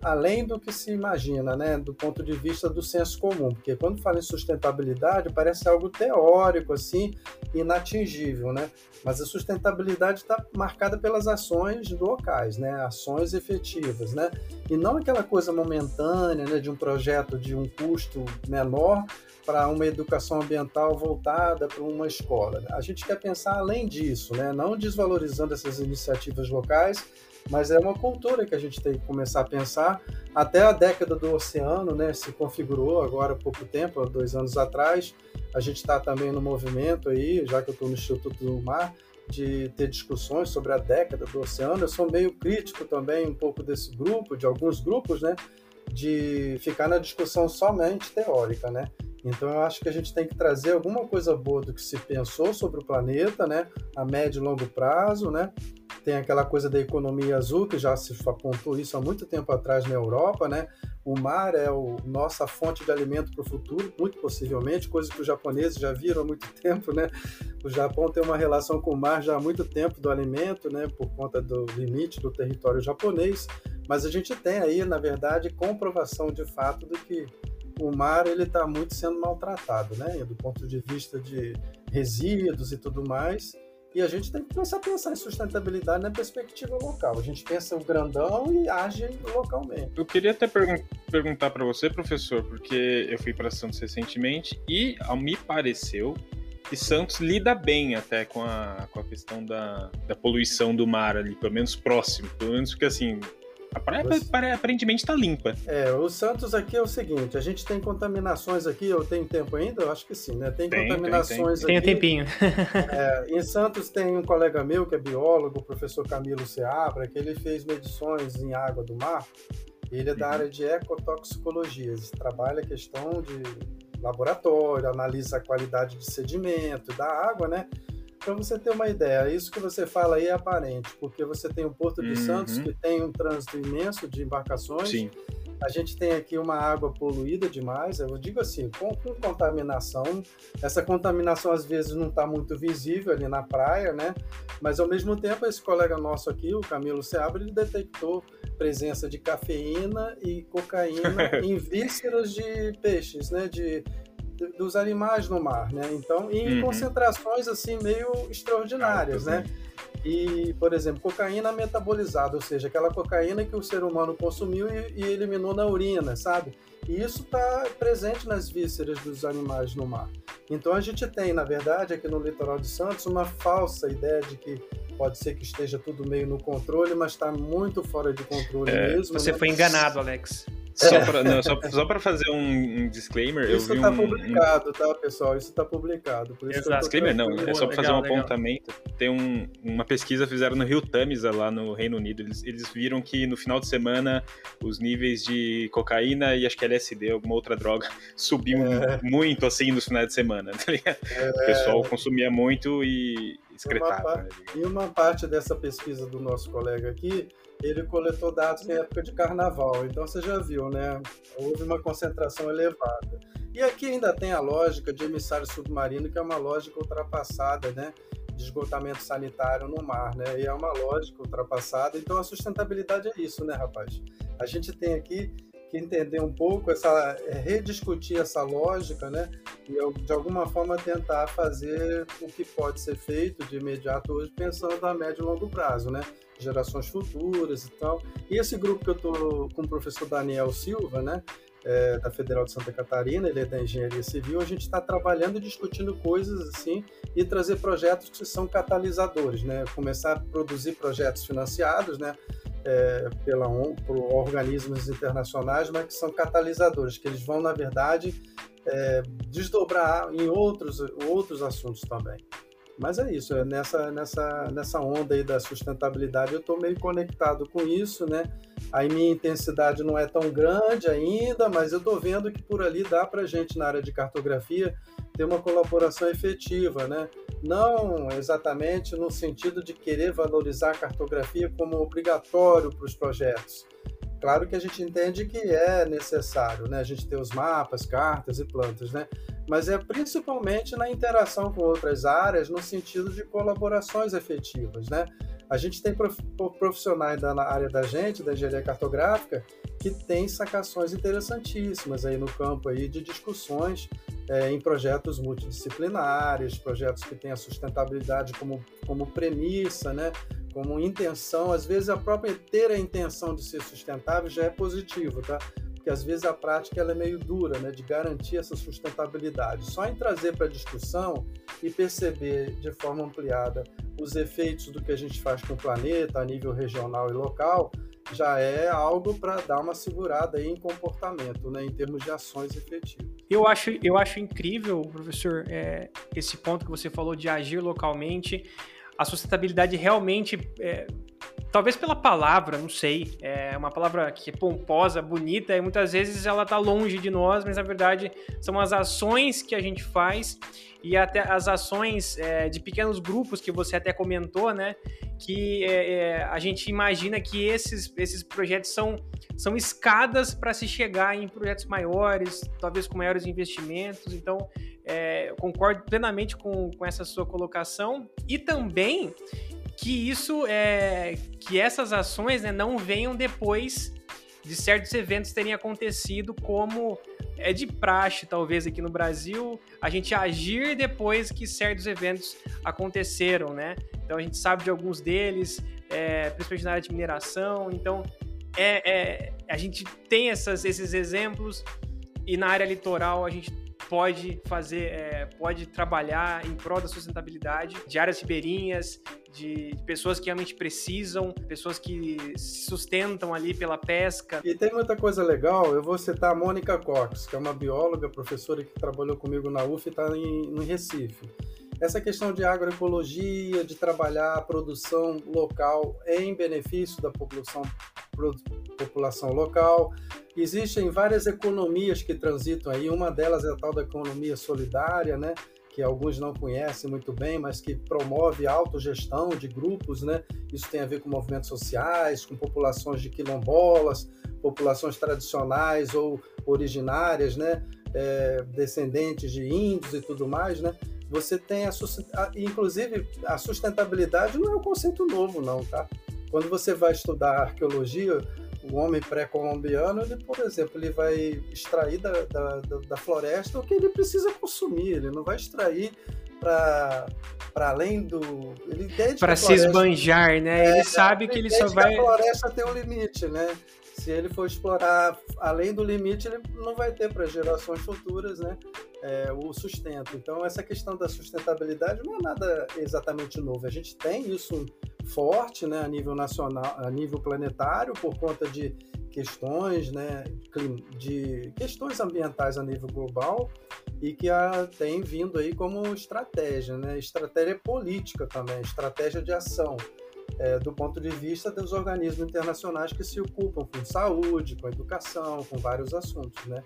além do que se imagina, né, do ponto de vista do senso comum, porque quando fala em sustentabilidade parece algo teórico assim, inatingível, né? Mas a sustentabilidade está marcada pelas ações locais, né, ações efetivas, né, e não aquela coisa momentânea, né, de um projeto de um custo menor para uma educação ambiental voltada para uma escola. A gente quer pensar além disso, né, não desvalorizando essas iniciativas locais mas é uma cultura que a gente tem que começar a pensar. Até a década do oceano né, se configurou agora há pouco tempo, há dois anos atrás. A gente está também no movimento aí, já que eu estou no Instituto do Mar, de ter discussões sobre a década do oceano. Eu sou meio crítico também um pouco desse grupo, de alguns grupos, né, de ficar na discussão somente teórica, né? Então eu acho que a gente tem que trazer alguma coisa boa do que se pensou sobre o planeta, né, a médio e longo prazo, né, tem aquela coisa da economia azul, que já se apontou isso há muito tempo atrás na Europa, né? O mar é a nossa fonte de alimento para o futuro, muito possivelmente, coisa que os japoneses já viram há muito <laughs> tempo, né? O Japão tem uma relação com o mar já há muito tempo do alimento, né? Por conta do limite do território japonês. Mas a gente tem aí, na verdade, comprovação de fato do que o mar ele está muito sendo maltratado, né? Do ponto de vista de resíduos e tudo mais. E a gente tem que começar a pensar em sustentabilidade na perspectiva local. A gente pensa o grandão e age localmente. Eu queria até pergun perguntar para você, professor, porque eu fui para Santos recentemente e, ao me pareceu, que Santos lida bem até com a, com a questão da, da poluição do mar ali, pelo menos próximo. Pelo menos porque, assim, a praia Você... aparentemente está limpa. É, o Santos aqui é o seguinte: a gente tem contaminações aqui, eu tenho tempo ainda? Eu acho que sim, né? Tem, tem contaminações tem, tem. aqui. Tem um tempinho. <laughs> é, em Santos tem um colega meu que é biólogo, o professor Camilo Seabra, que ele fez medições em água do mar. Ele é da uhum. área de ecotoxicologia, ele trabalha a questão de laboratório, analisa a qualidade de sedimento da água, né? Para você ter uma ideia, isso que você fala aí é aparente, porque você tem o Porto de uhum. Santos, que tem um trânsito imenso de embarcações. Sim. A gente tem aqui uma água poluída demais, eu digo assim, com, com contaminação. Essa contaminação às vezes não está muito visível ali na praia, né? Mas ao mesmo tempo, esse colega nosso aqui, o Camilo Seabra, ele detectou presença de cafeína e cocaína <laughs> em vísceras de peixes, né? De dos animais no mar, né? Então, em uhum. concentrações assim meio extraordinárias, né? E, por exemplo, cocaína metabolizada, ou seja, aquela cocaína que o ser humano consumiu e, e eliminou na urina, sabe? E isso está presente nas vísceras dos animais no mar. Então a gente tem, na verdade, aqui no litoral de Santos, uma falsa ideia de que pode ser que esteja tudo meio no controle, mas está muito fora de controle é, mesmo. Você né? foi enganado, Alex. Só para fazer um, um disclaimer, isso eu vi tá um, publicado, tá, pessoal? Isso está publicado. Por isso Exato. Disclaimer não, é só para fazer um legal. apontamento. Tem um, uma pesquisa fizeram no Rio Tamisa, lá no Reino Unido. Eles, eles viram que no final de semana os níveis de cocaína e acho que LSD, alguma outra droga, <laughs> subiam é. muito assim nos finais de semana, <laughs> tá ligado? É. O pessoal consumia muito e Né, e uma parte dessa pesquisa do nosso colega aqui, ele coletou dados em época de carnaval. Então você já viu, né? Houve uma concentração elevada. E aqui ainda tem a lógica de emissário submarino, que é uma lógica ultrapassada, né? De esgotamento sanitário no mar, né? E é uma lógica ultrapassada. Então a sustentabilidade é isso, né, rapaz? A gente tem aqui que entender um pouco essa é, rediscutir essa lógica, né? E de alguma forma tentar fazer o que pode ser feito de imediato hoje, pensando a médio e longo prazo, né? Gerações futuras e tal. E esse grupo que eu estou com o professor Daniel Silva, né? É, da Federal de Santa Catarina, ele é da Engenharia Civil, a gente está trabalhando e discutindo coisas assim e trazer projetos que são catalisadores, né? Começar a produzir projetos financiados, né? É, pela, por organismos internacionais, mas que são catalisadores, que eles vão, na verdade, é, desdobrar em outros, outros assuntos também. Mas é isso, é nessa, nessa, nessa onda aí da sustentabilidade eu estou meio conectado com isso, né? Aí minha intensidade não é tão grande ainda, mas eu estou vendo que por ali dá para gente, na área de cartografia, ter uma colaboração efetiva, né? Não exatamente no sentido de querer valorizar a cartografia como obrigatório para os projetos. Claro que a gente entende que é necessário, né? A gente ter os mapas, cartas e plantas, né? Mas é principalmente na interação com outras áreas, no sentido de colaborações efetivas, né? A gente tem profissionais na área da gente, da engenharia cartográfica, que tem sacações interessantíssimas aí no campo aí de discussões é, em projetos multidisciplinares, projetos que têm a sustentabilidade como, como premissa, né? como intenção. Às vezes, a própria ter a intenção de ser sustentável já é positivo, tá? porque às vezes a prática ela é meio dura, né? de garantir essa sustentabilidade. Só em trazer para a discussão e perceber de forma ampliada os efeitos do que a gente faz com o planeta a nível regional e local, já é algo para dar uma segurada em comportamento, né, em termos de ações efetivas. Eu acho, eu acho incrível, professor, é, esse ponto que você falou de agir localmente. A sustentabilidade realmente, é, talvez pela palavra, não sei, é uma palavra que é pomposa, bonita, e muitas vezes ela está longe de nós, mas na verdade são as ações que a gente faz e até as ações é, de pequenos grupos que você até comentou, né? Que é, é, a gente imagina que esses, esses projetos são, são escadas para se chegar em projetos maiores, talvez com maiores investimentos. Então, é, concordo plenamente com, com essa sua colocação e também que isso é que essas ações né, não venham depois de certos eventos terem acontecido, como é de praxe, talvez, aqui no Brasil, a gente agir depois que certos eventos aconteceram, né? Então a gente sabe de alguns deles, é, principalmente na área de mineração. Então é, é, a gente tem essas, esses exemplos e na área litoral a gente pode fazer, é, pode trabalhar em prol da sustentabilidade de áreas ribeirinhas, de pessoas que realmente precisam, pessoas que se sustentam ali pela pesca. E tem muita coisa legal, eu vou citar a Mônica Cox, que é uma bióloga, professora que trabalhou comigo na UF e está em, em Recife essa questão de agroecologia, de trabalhar a produção local em benefício da população, população local. Existem várias economias que transitam aí, uma delas é a tal da economia solidária, né? que alguns não conhecem muito bem, mas que promove a autogestão de grupos, né? Isso tem a ver com movimentos sociais, com populações de quilombolas, populações tradicionais ou originárias, né? É, descendentes de índios e tudo mais, né? Você tem a, inclusive a sustentabilidade não é um conceito novo, não, tá? Quando você vai estudar arqueologia, o homem pré-colombiano, ele, por exemplo, ele vai extrair da, da, da floresta o que ele precisa consumir, ele não vai extrair para além do. Ele Para se esbanjar, né? É, ele sabe que ele só vai. A floresta tem um limite, né? Se ele for explorar além do limite, ele não vai ter para gerações futuras, né? É, o sustento. Então, essa questão da sustentabilidade não é nada exatamente novo. A gente tem isso forte, né, a nível nacional, a nível planetário, por conta de questões, né, de questões ambientais a nível global e que a, tem vindo aí como estratégia, né, estratégia política também, estratégia de ação. É, do ponto de vista dos organismos internacionais que se ocupam com saúde, com educação, com vários assuntos, né?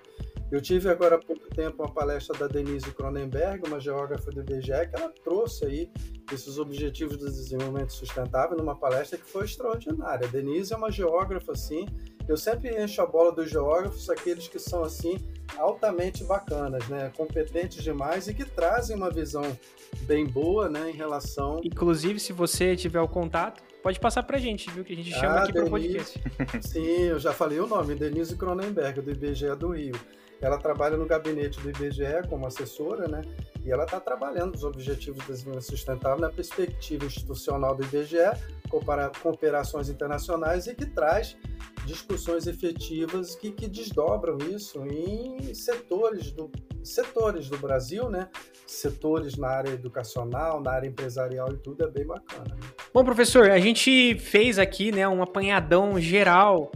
Eu tive agora há pouco tempo uma palestra da Denise Cronenberg, uma geógrafa do IBGE, que ela trouxe aí esses objetivos do desenvolvimento sustentável numa palestra que foi extraordinária. A Denise é uma geógrafa, assim, eu sempre encho a bola dos geógrafos, aqueles que são, assim, altamente bacanas, né? Competentes demais e que trazem uma visão bem boa, né, em relação... Inclusive, se você tiver o contato, pode passar pra gente, viu? Que a gente chama ah, aqui para o podcast. Sim, eu já falei o nome, Denise Cronenberg, do IBGE do Rio. Ela trabalha no gabinete do IBGE como assessora, né? E ela está trabalhando os Objetivos de Desenvolvimento Sustentável na perspectiva institucional do IBGE, com operações internacionais e que traz discussões efetivas que, que desdobram isso em setores do, setores do Brasil, né? setores na área educacional, na área empresarial e tudo, é bem bacana. Né? Bom, professor, a gente fez aqui né, um apanhadão geral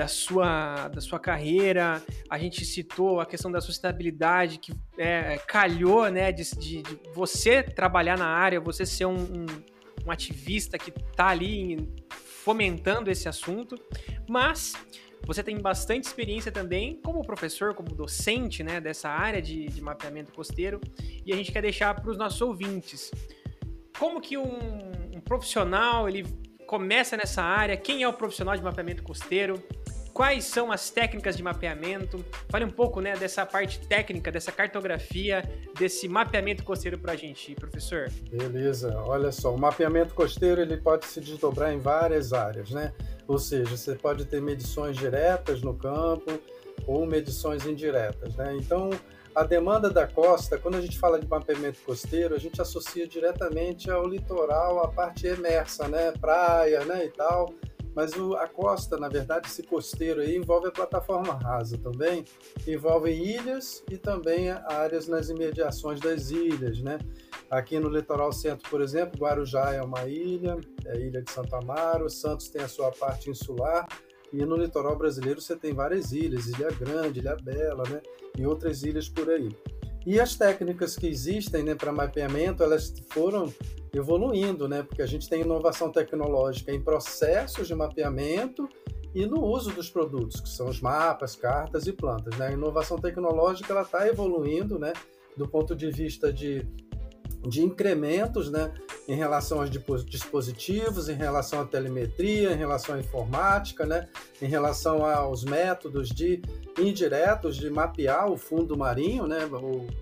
da sua, da sua carreira. A gente citou a questão da sustentabilidade, que é, calhou né, de, de, de, você trabalhar na área, você ser um, um, um ativista que está ali fomentando esse assunto. Mas você tem bastante experiência também como professor, como docente né, dessa área de, de mapeamento costeiro. E a gente quer deixar para os nossos ouvintes como que um, um profissional ele começa nessa área, quem é o profissional de mapeamento costeiro, quais são as técnicas de mapeamento. Fale um pouco né, dessa parte técnica, dessa cartografia, desse mapeamento costeiro para a gente, professor. Beleza. Olha só, o mapeamento costeiro ele pode se desdobrar em várias áreas, né? Ou seja, você pode ter medições diretas no campo ou medições indiretas, né? Então, a demanda da costa, quando a gente fala de mapeamento costeiro, a gente associa diretamente ao litoral, a parte emersa, né, praia, né, e tal. Mas o, a costa, na verdade, esse costeiro aí envolve a plataforma rasa também, envolve ilhas e também áreas nas imediações das ilhas, né? Aqui no litoral centro, por exemplo, Guarujá é uma ilha, é a ilha de Santo Amaro, Santos tem a sua parte insular, e no litoral brasileiro você tem várias ilhas, Ilha Grande, Ilha Bela, né? E outras ilhas por aí. E as técnicas que existem né, para mapeamento, elas foram evoluindo, né? Porque a gente tem inovação tecnológica em processos de mapeamento e no uso dos produtos, que são os mapas, cartas e plantas. Né? A inovação tecnológica ela está evoluindo, né? Do ponto de vista de de incrementos né, em relação aos dispositivos, em relação à telemetria, em relação à informática, né, em relação aos métodos de indiretos de mapear o fundo marinho, né,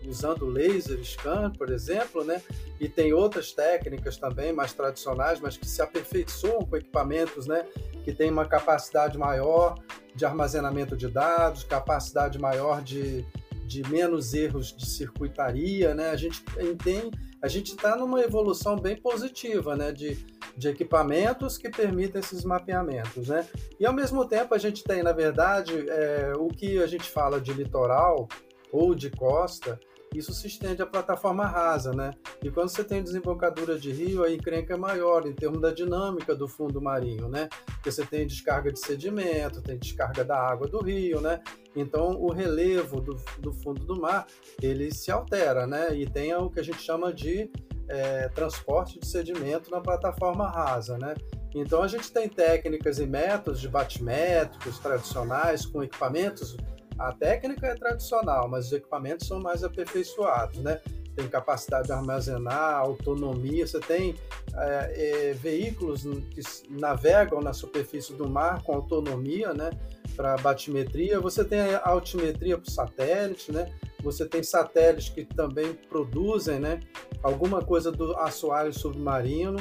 usando laser scan, por exemplo, né, e tem outras técnicas também mais tradicionais, mas que se aperfeiçoam com equipamentos né, que têm uma capacidade maior de armazenamento de dados, capacidade maior de, de menos erros de circuitaria, né? A gente tem a gente está numa evolução bem positiva né, de, de equipamentos que permitem esses mapeamentos. Né? E ao mesmo tempo a gente tem, na verdade, é, o que a gente fala de litoral ou de costa, isso se estende à plataforma rasa, né? E quando você tem desembocadura de rio, a encrenca é maior em termos da dinâmica do fundo marinho, né? Porque você tem descarga de sedimento, tem descarga da água do rio, né? Então o relevo do, do fundo do mar ele se altera, né? E tem o que a gente chama de é, transporte de sedimento na plataforma rasa, né? Então a gente tem técnicas e métodos de batimétricos tradicionais com equipamentos a técnica é tradicional, mas os equipamentos são mais aperfeiçoados, né? Tem capacidade de armazenar, autonomia. Você tem é, é, veículos que navegam na superfície do mar com autonomia, né? Para batimetria. Você tem altimetria por satélite, né? Você tem satélites que também produzem, né? Alguma coisa do assoalho submarino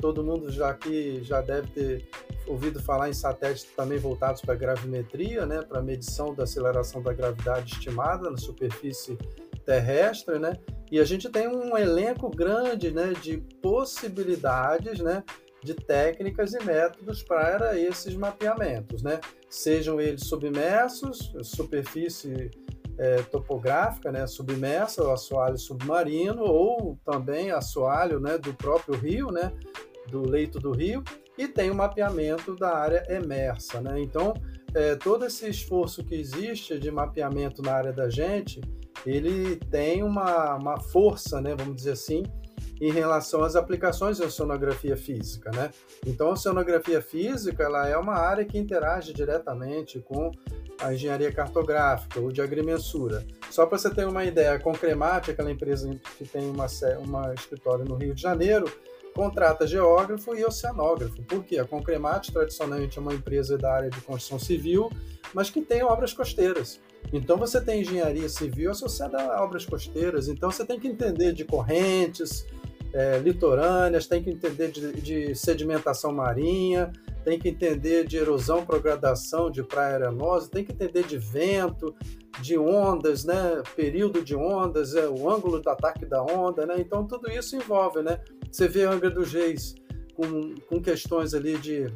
todo mundo já aqui já deve ter ouvido falar em satélites também voltados para gravimetria, né, para medição da aceleração da gravidade estimada na superfície terrestre, né? E a gente tem um elenco grande, né, de possibilidades, né, de técnicas e métodos para esses mapeamentos, né? Sejam eles submersos, superfície é, topográfica, né, submersa, o assoalho submarino, ou também assoalho né, do próprio rio, né, do leito do rio, e tem o mapeamento da área emersa. Né? Então, é, todo esse esforço que existe de mapeamento na área da gente, ele tem uma, uma força, né, vamos dizer assim, em relação às aplicações da oceanografia física, né? Então, a oceanografia física, ela é uma área que interage diretamente com a engenharia cartográfica, o de agrimensura. Só para você ter uma ideia, a Concremate, aquela empresa que tem uma, uma escritório no Rio de Janeiro, contrata geógrafo e oceanógrafo. Por quê? A Concremate, tradicionalmente, é uma empresa da área de construção civil, mas que tem obras costeiras. Então, você tem engenharia civil associada a obras costeiras. Então, você tem que entender de correntes é, litorâneas, tem que entender de, de sedimentação marinha, tem que entender de erosão, progradação de praia arenosa, tem que entender de vento, de ondas, né? período de ondas, é, o ângulo do ataque da onda, né? então tudo isso envolve. Né? Você vê a Angra dos Reis com, com questões ali de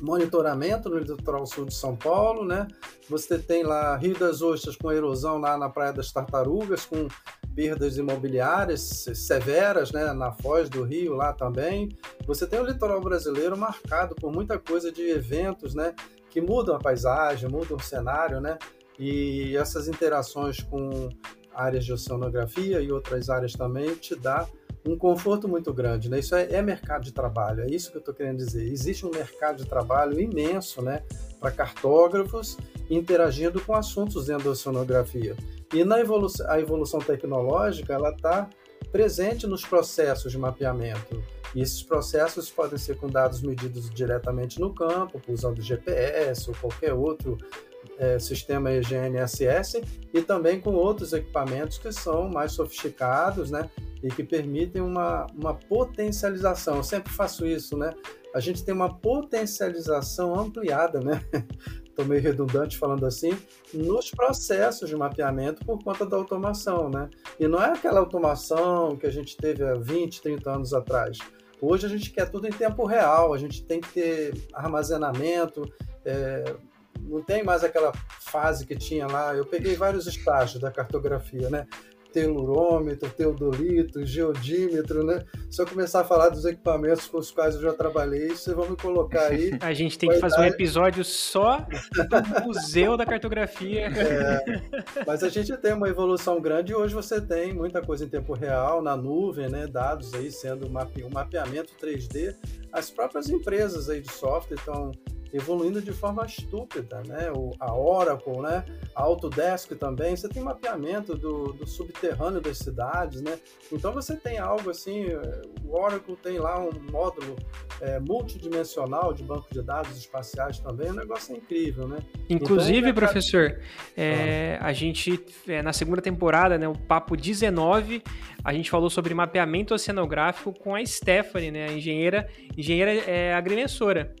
monitoramento no litoral sul de São Paulo, né? Você tem lá Rio das Ostras com erosão lá na Praia das Tartarugas, com perdas imobiliárias severas né, na foz do Rio lá também. Você tem o litoral brasileiro marcado por muita coisa de eventos né, que mudam a paisagem, mudam o cenário, né? E essas interações com áreas de oceanografia e outras áreas também te dá um conforto muito grande, né? Isso é, é mercado de trabalho, é isso que eu estou querendo dizer. Existe um mercado de trabalho imenso, né, para cartógrafos interagindo com assuntos dentro da oceanografia. E na evolução, a evolução tecnológica, ela está presente nos processos de mapeamento. E esses processos podem ser com dados medidos diretamente no campo, usando GPS ou qualquer outro é, sistema GNSS, e também com outros equipamentos que são mais sofisticados, né? E que permitem uma, uma potencialização. Eu sempre faço isso, né? A gente tem uma potencialização ampliada, né? <laughs> estou meio redundante falando assim, nos processos de mapeamento por conta da automação, né? E não é aquela automação que a gente teve há 20, 30 anos atrás. Hoje a gente quer tudo em tempo real, a gente tem que ter armazenamento, é, não tem mais aquela fase que tinha lá. Eu peguei vários estágios da cartografia, né? Telurômetro, teodolito, geodímetro, né? Se eu começar a falar dos equipamentos com os quais eu já trabalhei, vocês vão me colocar aí. <laughs> A gente tem que fazer um episódio só do museu da cartografia. <laughs> É, mas a gente tem uma evolução grande e hoje você tem muita coisa em tempo real, na nuvem, né? Dados aí sendo um mapeamento 3D. As próprias empresas aí de software estão evoluindo de forma estúpida, né? O, a Oracle, né? A Autodesk também, você tem mapeamento do, do subterrâneo das cidades, né? Então você tem algo assim, o Oracle tem lá um módulo é, multidimensional de banco de dados espaciais também, o negócio é incrível, né? Inclusive, então, professor, é, a gente, é, na segunda temporada, né, o Papo 19, a gente falou sobre mapeamento oceanográfico com a Stephanie, né, a engenheira, engenheira é, agrimensora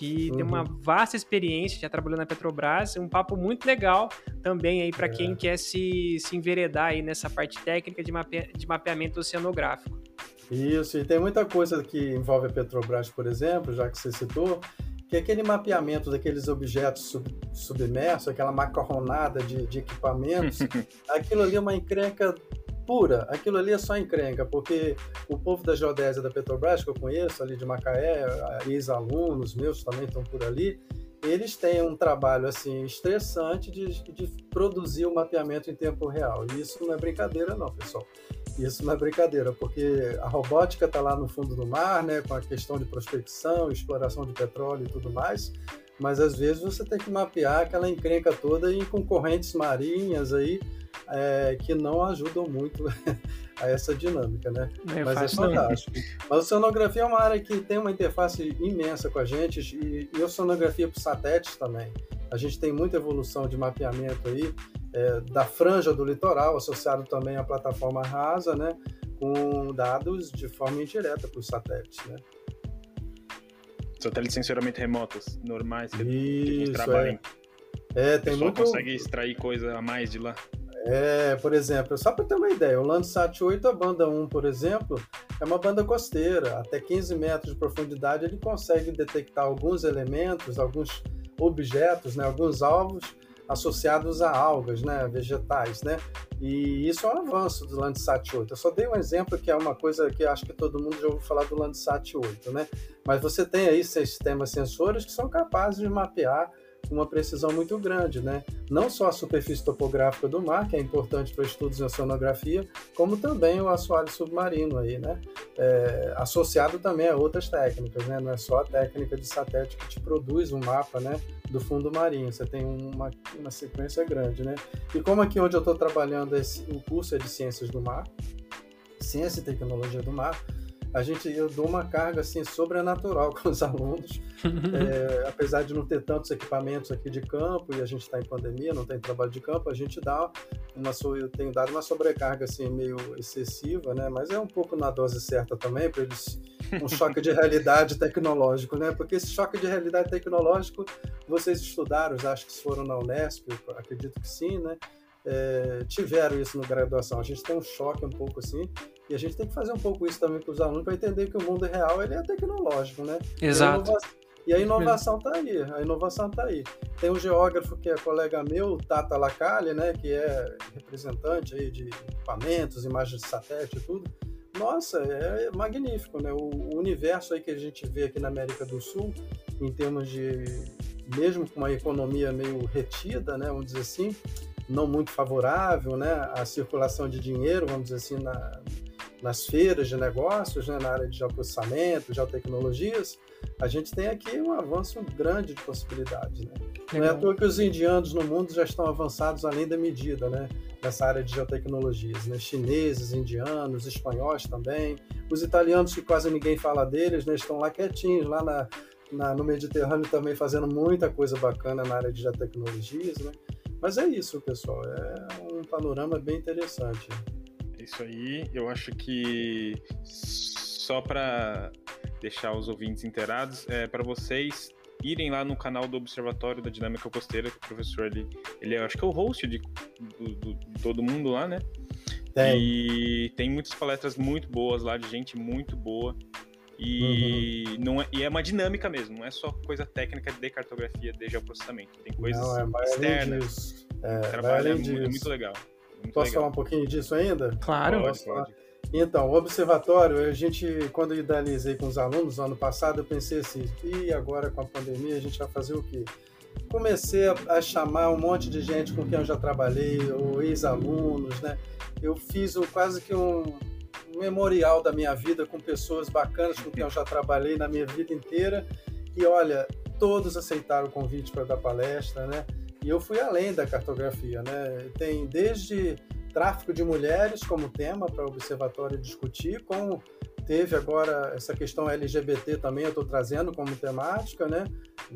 que uhum. tem uma uhum. vasta experiência, já trabalhou na Petrobras, um papo muito legal também aí para é. quem quer se, se enveredar aí nessa parte técnica de, mape, de mapeamento oceanográfico. Isso, e tem muita coisa que envolve a Petrobras, por exemplo, já que você citou, que é aquele mapeamento daqueles objetos sub, submersos, aquela macarronada de, de equipamentos, <laughs> aquilo ali é uma encrenca pura, aquilo ali é só encrenca, porque o povo da geodésia da Petrobras, que eu conheço ali de Macaé, ex-alunos meus também estão por ali, eles têm um trabalho assim estressante de, de produzir o mapeamento em tempo real. E isso não é brincadeira, não, pessoal. Isso não é brincadeira, porque a robótica está lá no fundo do mar, né, com a questão de prospecção, exploração de petróleo e tudo mais, mas às vezes você tem que mapear aquela encrenca toda em concorrentes marinhas aí, é, que não ajudam muito <laughs> a essa dinâmica, né? É Mas é fantástico. Não. Mas a sonografia é uma área que tem uma interface imensa com a gente e, e a sonografia por satélites também. A gente tem muita evolução de mapeamento aí é, da franja do litoral, associado também à plataforma rasa, né? Com dados de forma indireta por satélites, né? Satélites de sensoramento remotos, normais, que, Isso, que trabalham. É, é tem muito... consegue extrair coisa a mais de lá. É, por exemplo, só para ter uma ideia, o Landsat 8, a banda 1, por exemplo, é uma banda costeira. Até 15 metros de profundidade ele consegue detectar alguns elementos, alguns objetos, né, alguns alvos associados a algas, né, vegetais, né? E isso é um avanço do Landsat 8. Eu só dei um exemplo que é uma coisa que acho que todo mundo já ouviu falar do Landsat 8, né? Mas você tem aí sistemas sensores que são capazes de mapear uma precisão muito grande, né? Não só a superfície topográfica do mar, que é importante para estudos em oceanografia, como também o assoalho submarino aí, né? É, associado também a outras técnicas, né? Não é só a técnica de satélite que te produz um mapa, né? Do fundo marinho, você tem uma, uma sequência grande, né? E como aqui onde eu estou trabalhando, esse, o curso é de Ciências do Mar, Ciência e Tecnologia do Mar, a gente eu dou uma carga assim sobrenatural <laughs> com os alunos, <laughs> é, apesar de não ter tantos equipamentos aqui de campo e a gente está em pandemia, não tem trabalho de campo, a gente dá uma eu tenho dado uma sobrecarga assim meio excessiva, né? Mas é um pouco na dose certa também para eles um <laughs> choque de realidade tecnológico, né? Porque esse choque de realidade tecnológico vocês estudaram, acho que foram na Unesp, acredito que sim, né? É, tiveram isso na graduação. A gente tem um choque um pouco assim, e a gente tem que fazer um pouco isso também com os alunos para entender que o mundo real ele é tecnológico, né? Exato. E a inovação está aí, a inovação está aí. Tem um geógrafo que é colega meu, Tata Lacalle, né, que é representante aí de equipamentos, imagens de satélite e tudo. Nossa, é magnífico, né? O universo aí que a gente vê aqui na América do Sul, em termos de, mesmo com uma economia meio retida, né, vamos dizer assim, não muito favorável, né, a circulação de dinheiro, vamos dizer assim, na, nas feiras de negócios, né, na área de geoprocessamento, geotecnologias, a gente tem aqui um avanço grande de possibilidades. Né? Não é à toa que os indianos no mundo já estão avançados além da medida, né? nessa área de geotecnologias. Né? Chineses, indianos, espanhóis também. Os italianos, que quase ninguém fala deles, né? estão lá quietinhos, lá na, na, no Mediterrâneo também fazendo muita coisa bacana na área de geotecnologias. Né? Mas é isso, pessoal. É um panorama bem interessante. Isso aí, eu acho que só para deixar os ouvintes inteirados, é para vocês irem lá no canal do Observatório da Dinâmica Costeira, que o professor ele, ele é, acho que é o host de, do, do, de todo mundo lá, né? Tem. E tem muitas palestras muito boas lá, de gente muito boa. E, uhum. não é, e é uma dinâmica mesmo, não é só coisa técnica de cartografia, de geoprocessamento. Tem coisas não, é externas. É, trabalho é muito, muito legal. Muito Posso legal. falar um pouquinho disso ainda? Claro. Pode, pode. Então, o observatório, a gente, quando eu idealizei com os alunos no ano passado, eu pensei assim, e agora com a pandemia a gente vai fazer o quê? Comecei a, a chamar um monte de gente com quem eu já trabalhei, ou ex-alunos, né? Eu fiz um, quase que um, um memorial da minha vida com pessoas bacanas com quem eu já trabalhei na minha vida inteira. E olha, todos aceitaram o convite para dar palestra, né? E eu fui além da cartografia, né? Tem desde tráfico de mulheres como tema para o observatório discutir, como teve agora essa questão LGBT também, eu estou trazendo como temática, né?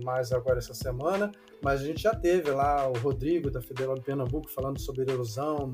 Mais agora essa semana, mas a gente já teve lá o Rodrigo da Federal de Pernambuco falando sobre erosão,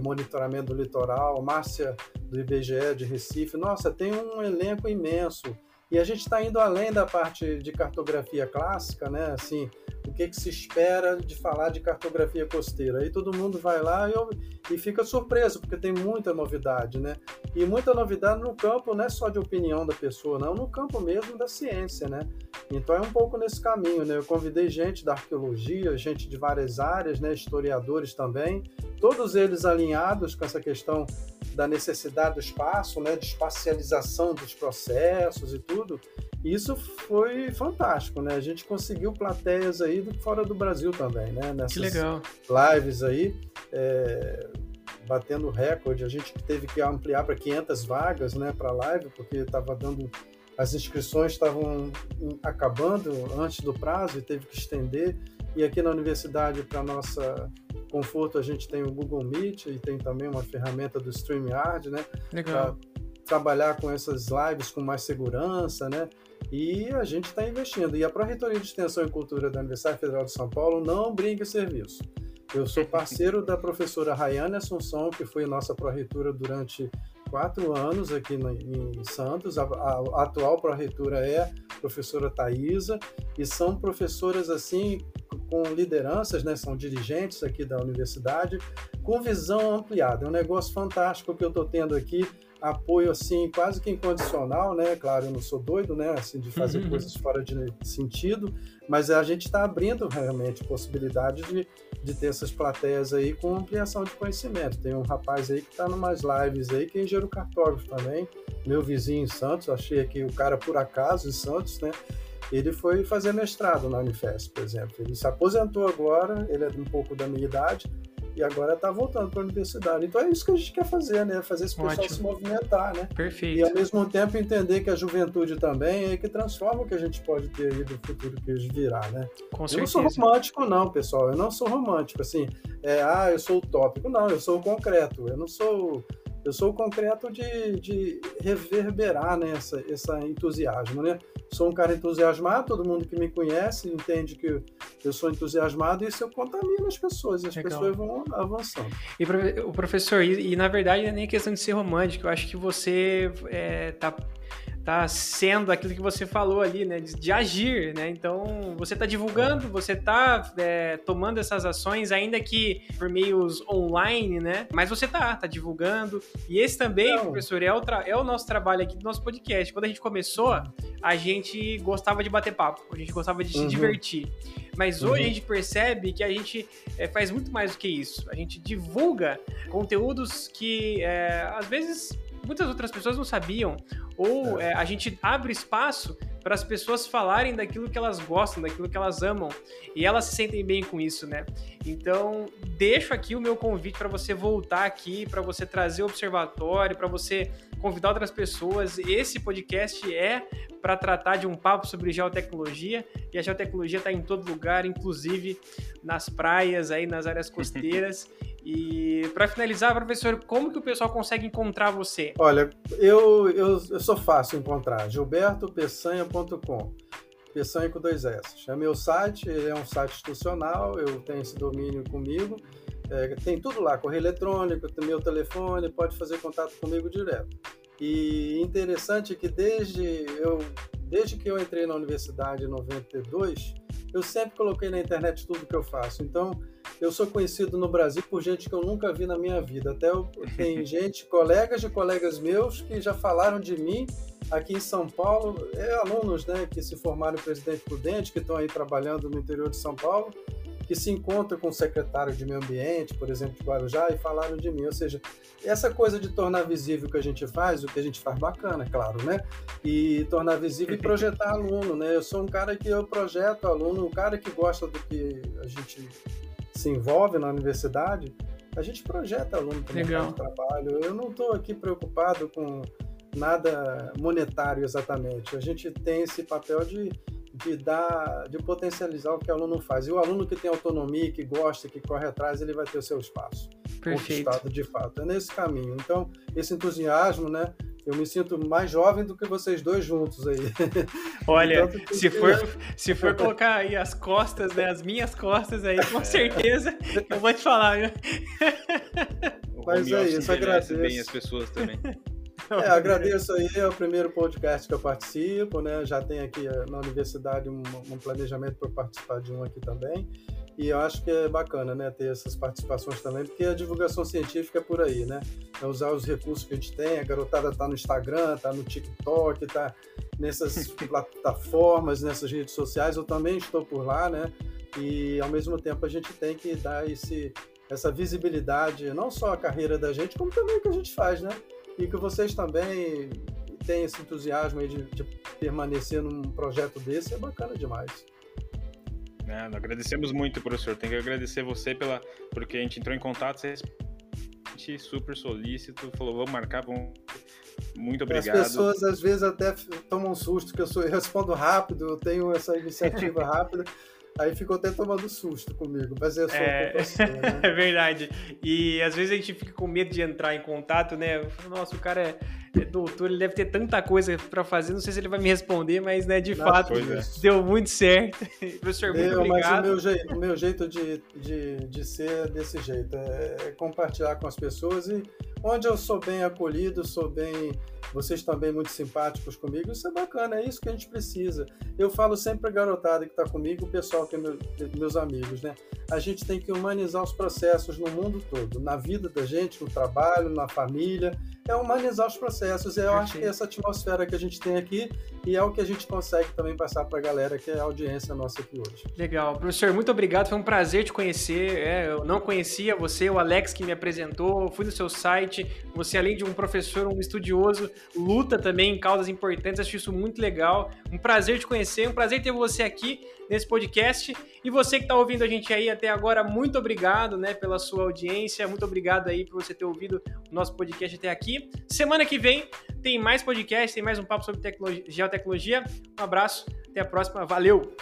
monitoramento do litoral, Márcia do IBGE de Recife. Nossa, tem um elenco imenso. E a gente está indo além da parte de cartografia clássica, né? Assim, o que, que, se espera de falar de cartografia costeira. Aí todo mundo vai lá e, e, fica surpreso, porque tem muita novidade, né? E muita novidade no campo, não é só de opinião da pessoa, não, no campo mesmo da ciência, né? Então é um pouco nesse caminho, né? Eu convidei gente da arqueologia, gente de várias áreas, né? Historiadores também, todos eles alinhados com essa questão da necessidade do espaço, né? De espacialização dos processos e tudo. Isso foi fantástico, né? A gente conseguiu plateias aí fora do Brasil também, né? Nessas que legal. lives aí, é, batendo recorde. A gente teve que ampliar para 500 vagas, né, para live, porque estava dando as inscrições estavam acabando antes do prazo e teve que estender. E aqui na universidade, para nossa conforto, a gente tem o Google Meet e tem também uma ferramenta do StreamYard, né? Legal. Pra trabalhar com essas lives com mais segurança, né? E a gente está investindo. E a Pró-Reitoria de Extensão e Cultura da Universidade Federal de São Paulo não brinca serviço. Eu sou parceiro da professora Rayane Assunção, que foi nossa pró-reitora durante quatro anos aqui no, em Santos. A, a, a atual pró-reitora é a professora Thaisa, e são professoras assim com lideranças, né, são dirigentes aqui da universidade, com visão ampliada. É um negócio fantástico que eu estou tendo aqui apoio assim quase que incondicional, né? Claro, eu não sou doido, né? Assim de fazer uhum. coisas fora de sentido, mas a gente está abrindo realmente possibilidade de, de ter essas plateias aí com ampliação de conhecimento. Tem um rapaz aí que está numas lives aí que é engenheiro cartógrafo também, meu vizinho em Santos, achei aqui o cara por acaso em Santos, né? ele foi fazer mestrado na Unifesp, por exemplo. Ele se aposentou agora, ele é um pouco da minha idade, e agora está voltando para a universidade. Então é isso que a gente quer fazer, né? Fazer esse pessoal Ótimo. se movimentar, né? Perfeito. E ao mesmo tempo entender que a juventude também é que transforma o que a gente pode ter aí do futuro que virá, né? Com eu certeza. não sou romântico, não, pessoal. Eu não sou romântico, assim, é, ah, eu sou utópico. Não, eu sou concreto. Eu não sou eu sou o concreto de, de reverberar né, essa, esse entusiasmo. Né? Sou um cara entusiasmado, todo mundo que me conhece entende que eu sou entusiasmado e isso eu contamino as pessoas, e as Legal. pessoas vão avançando. E o professor, e, e, na verdade não é nem questão de ser romântico, eu acho que você está é, tá sendo aquilo que você falou ali, né? De, de agir, né? Então, você tá divulgando, você tá é, tomando essas ações, ainda que por meios online, né? Mas você tá, tá divulgando. E esse também, Não. professor, é o, é o nosso trabalho aqui do nosso podcast. Quando a gente começou, a gente gostava de bater papo, a gente gostava de uhum. se divertir. Mas hoje uhum. a gente percebe que a gente é, faz muito mais do que isso. A gente divulga conteúdos que, é, às vezes, muitas outras pessoas não sabiam ou é. É, a gente abre espaço para as pessoas falarem daquilo que elas gostam, daquilo que elas amam, e elas se sentem bem com isso, né? Então, deixo aqui o meu convite para você voltar aqui, para você trazer o observatório, para você convidar outras pessoas. Esse podcast é para tratar de um papo sobre geotecnologia, e a geotecnologia está em todo lugar, inclusive nas praias, aí nas áreas <laughs> costeiras. E para finalizar, professor, como que o pessoal consegue encontrar você? Olha, eu, eu, eu sou fácil encontrar, gilbertopeçanha.com. Peçanha com dois S. É meu site, é um site institucional, eu tenho esse domínio comigo. É, tem tudo lá, correio eletrônico, meu telefone, pode fazer contato comigo direto. E interessante que desde eu desde que eu entrei na universidade em 92, eu sempre coloquei na internet tudo que eu faço. Então, eu sou conhecido no Brasil por gente que eu nunca vi na minha vida. Até eu, tem <laughs> gente, colegas de colegas meus que já falaram de mim aqui em São Paulo, é, alunos né, que se formaram em Presidente Prudente, que estão aí trabalhando no interior de São Paulo, que se encontram com o secretário de Meio Ambiente, por exemplo, de Guarujá, e falaram de mim. Ou seja, essa coisa de tornar visível o que a gente faz, o que a gente faz bacana, claro, né? E tornar visível e projetar aluno, né? Eu sou um cara que eu projeto aluno, um cara que gosta do que a gente se envolve na universidade, a gente projeta aluno para o trabalho. Eu não estou aqui preocupado com nada monetário exatamente. A gente tem esse papel de de dar, de potencializar o que o aluno faz. E o aluno que tem autonomia, que gosta, que corre atrás, ele vai ter o seu espaço Perfeito. conquistado de fato. É nesse caminho. Então, esse entusiasmo, né? Eu me sinto mais jovem do que vocês dois juntos aí. <laughs> Olha, então, se, for, se for colocar aí as costas, né, as minhas costas aí, com certeza <laughs> eu vou te falar. Viu? Mas é isso, agradeço. bem as pessoas também. <laughs> É, agradeço aí, é o primeiro podcast que eu participo, né? Já tem aqui eh, na universidade um, um planejamento para participar de um aqui também. E eu acho que é bacana, né, ter essas participações também, porque a divulgação científica é por aí, né? É usar os recursos que a gente tem, a garotada tá no Instagram, tá no TikTok, tá nessas <laughs> plataformas, nessas redes sociais, eu também estou por lá, né? E ao mesmo tempo a gente tem que dar esse, essa visibilidade, não só a carreira da gente, como também o que a gente faz, né? E que vocês também têm esse entusiasmo aí de, de permanecer num projeto desse, é bacana demais. É, agradecemos muito, professor. Tem que agradecer você pela, porque a gente entrou em contato, você é super solícito, falou, vamos marcar, vamos... Muito obrigado. As pessoas às vezes até tomam um susto, que eu, sou, eu respondo rápido, eu tenho essa iniciativa <laughs> rápida. Aí ficou até tomando susto comigo, mas é só é... né? <laughs> é verdade. E às vezes a gente fica com medo de entrar em contato, né? Nossa, o cara é, é doutor, ele deve ter tanta coisa para fazer, não sei se ele vai me responder, mas né, de não, fato é. deu muito certo. <laughs> Professor, muito deu, obrigado. Mas o meu jeito, o meu jeito de, de, de ser é desse jeito, é compartilhar com as pessoas e onde eu sou bem acolhido, sou bem vocês também muito simpáticos comigo, isso é bacana, é isso que a gente precisa. Eu falo sempre a garotada que está comigo, o pessoal que é meu, meus amigos, né? A gente tem que humanizar os processos no mundo todo, na vida da gente, no trabalho, na família, é humanizar os processos. Eu acho que essa atmosfera que a gente tem aqui e é o que a gente consegue também passar para a galera, que é a audiência nossa aqui hoje. Legal. Professor, muito obrigado. Foi um prazer te conhecer. É, eu não conhecia você, o Alex que me apresentou. Fui no seu site. Você, além de um professor, um estudioso, luta também em causas importantes, acho isso muito legal. Um prazer te conhecer, um prazer ter você aqui nesse podcast. E você que está ouvindo a gente aí até agora, muito obrigado, né, pela sua audiência, muito obrigado aí por você ter ouvido o nosso podcast até aqui. Semana que vem tem mais podcast, tem mais um papo sobre tecnologia, geotecnologia. Um abraço, até a próxima, valeu!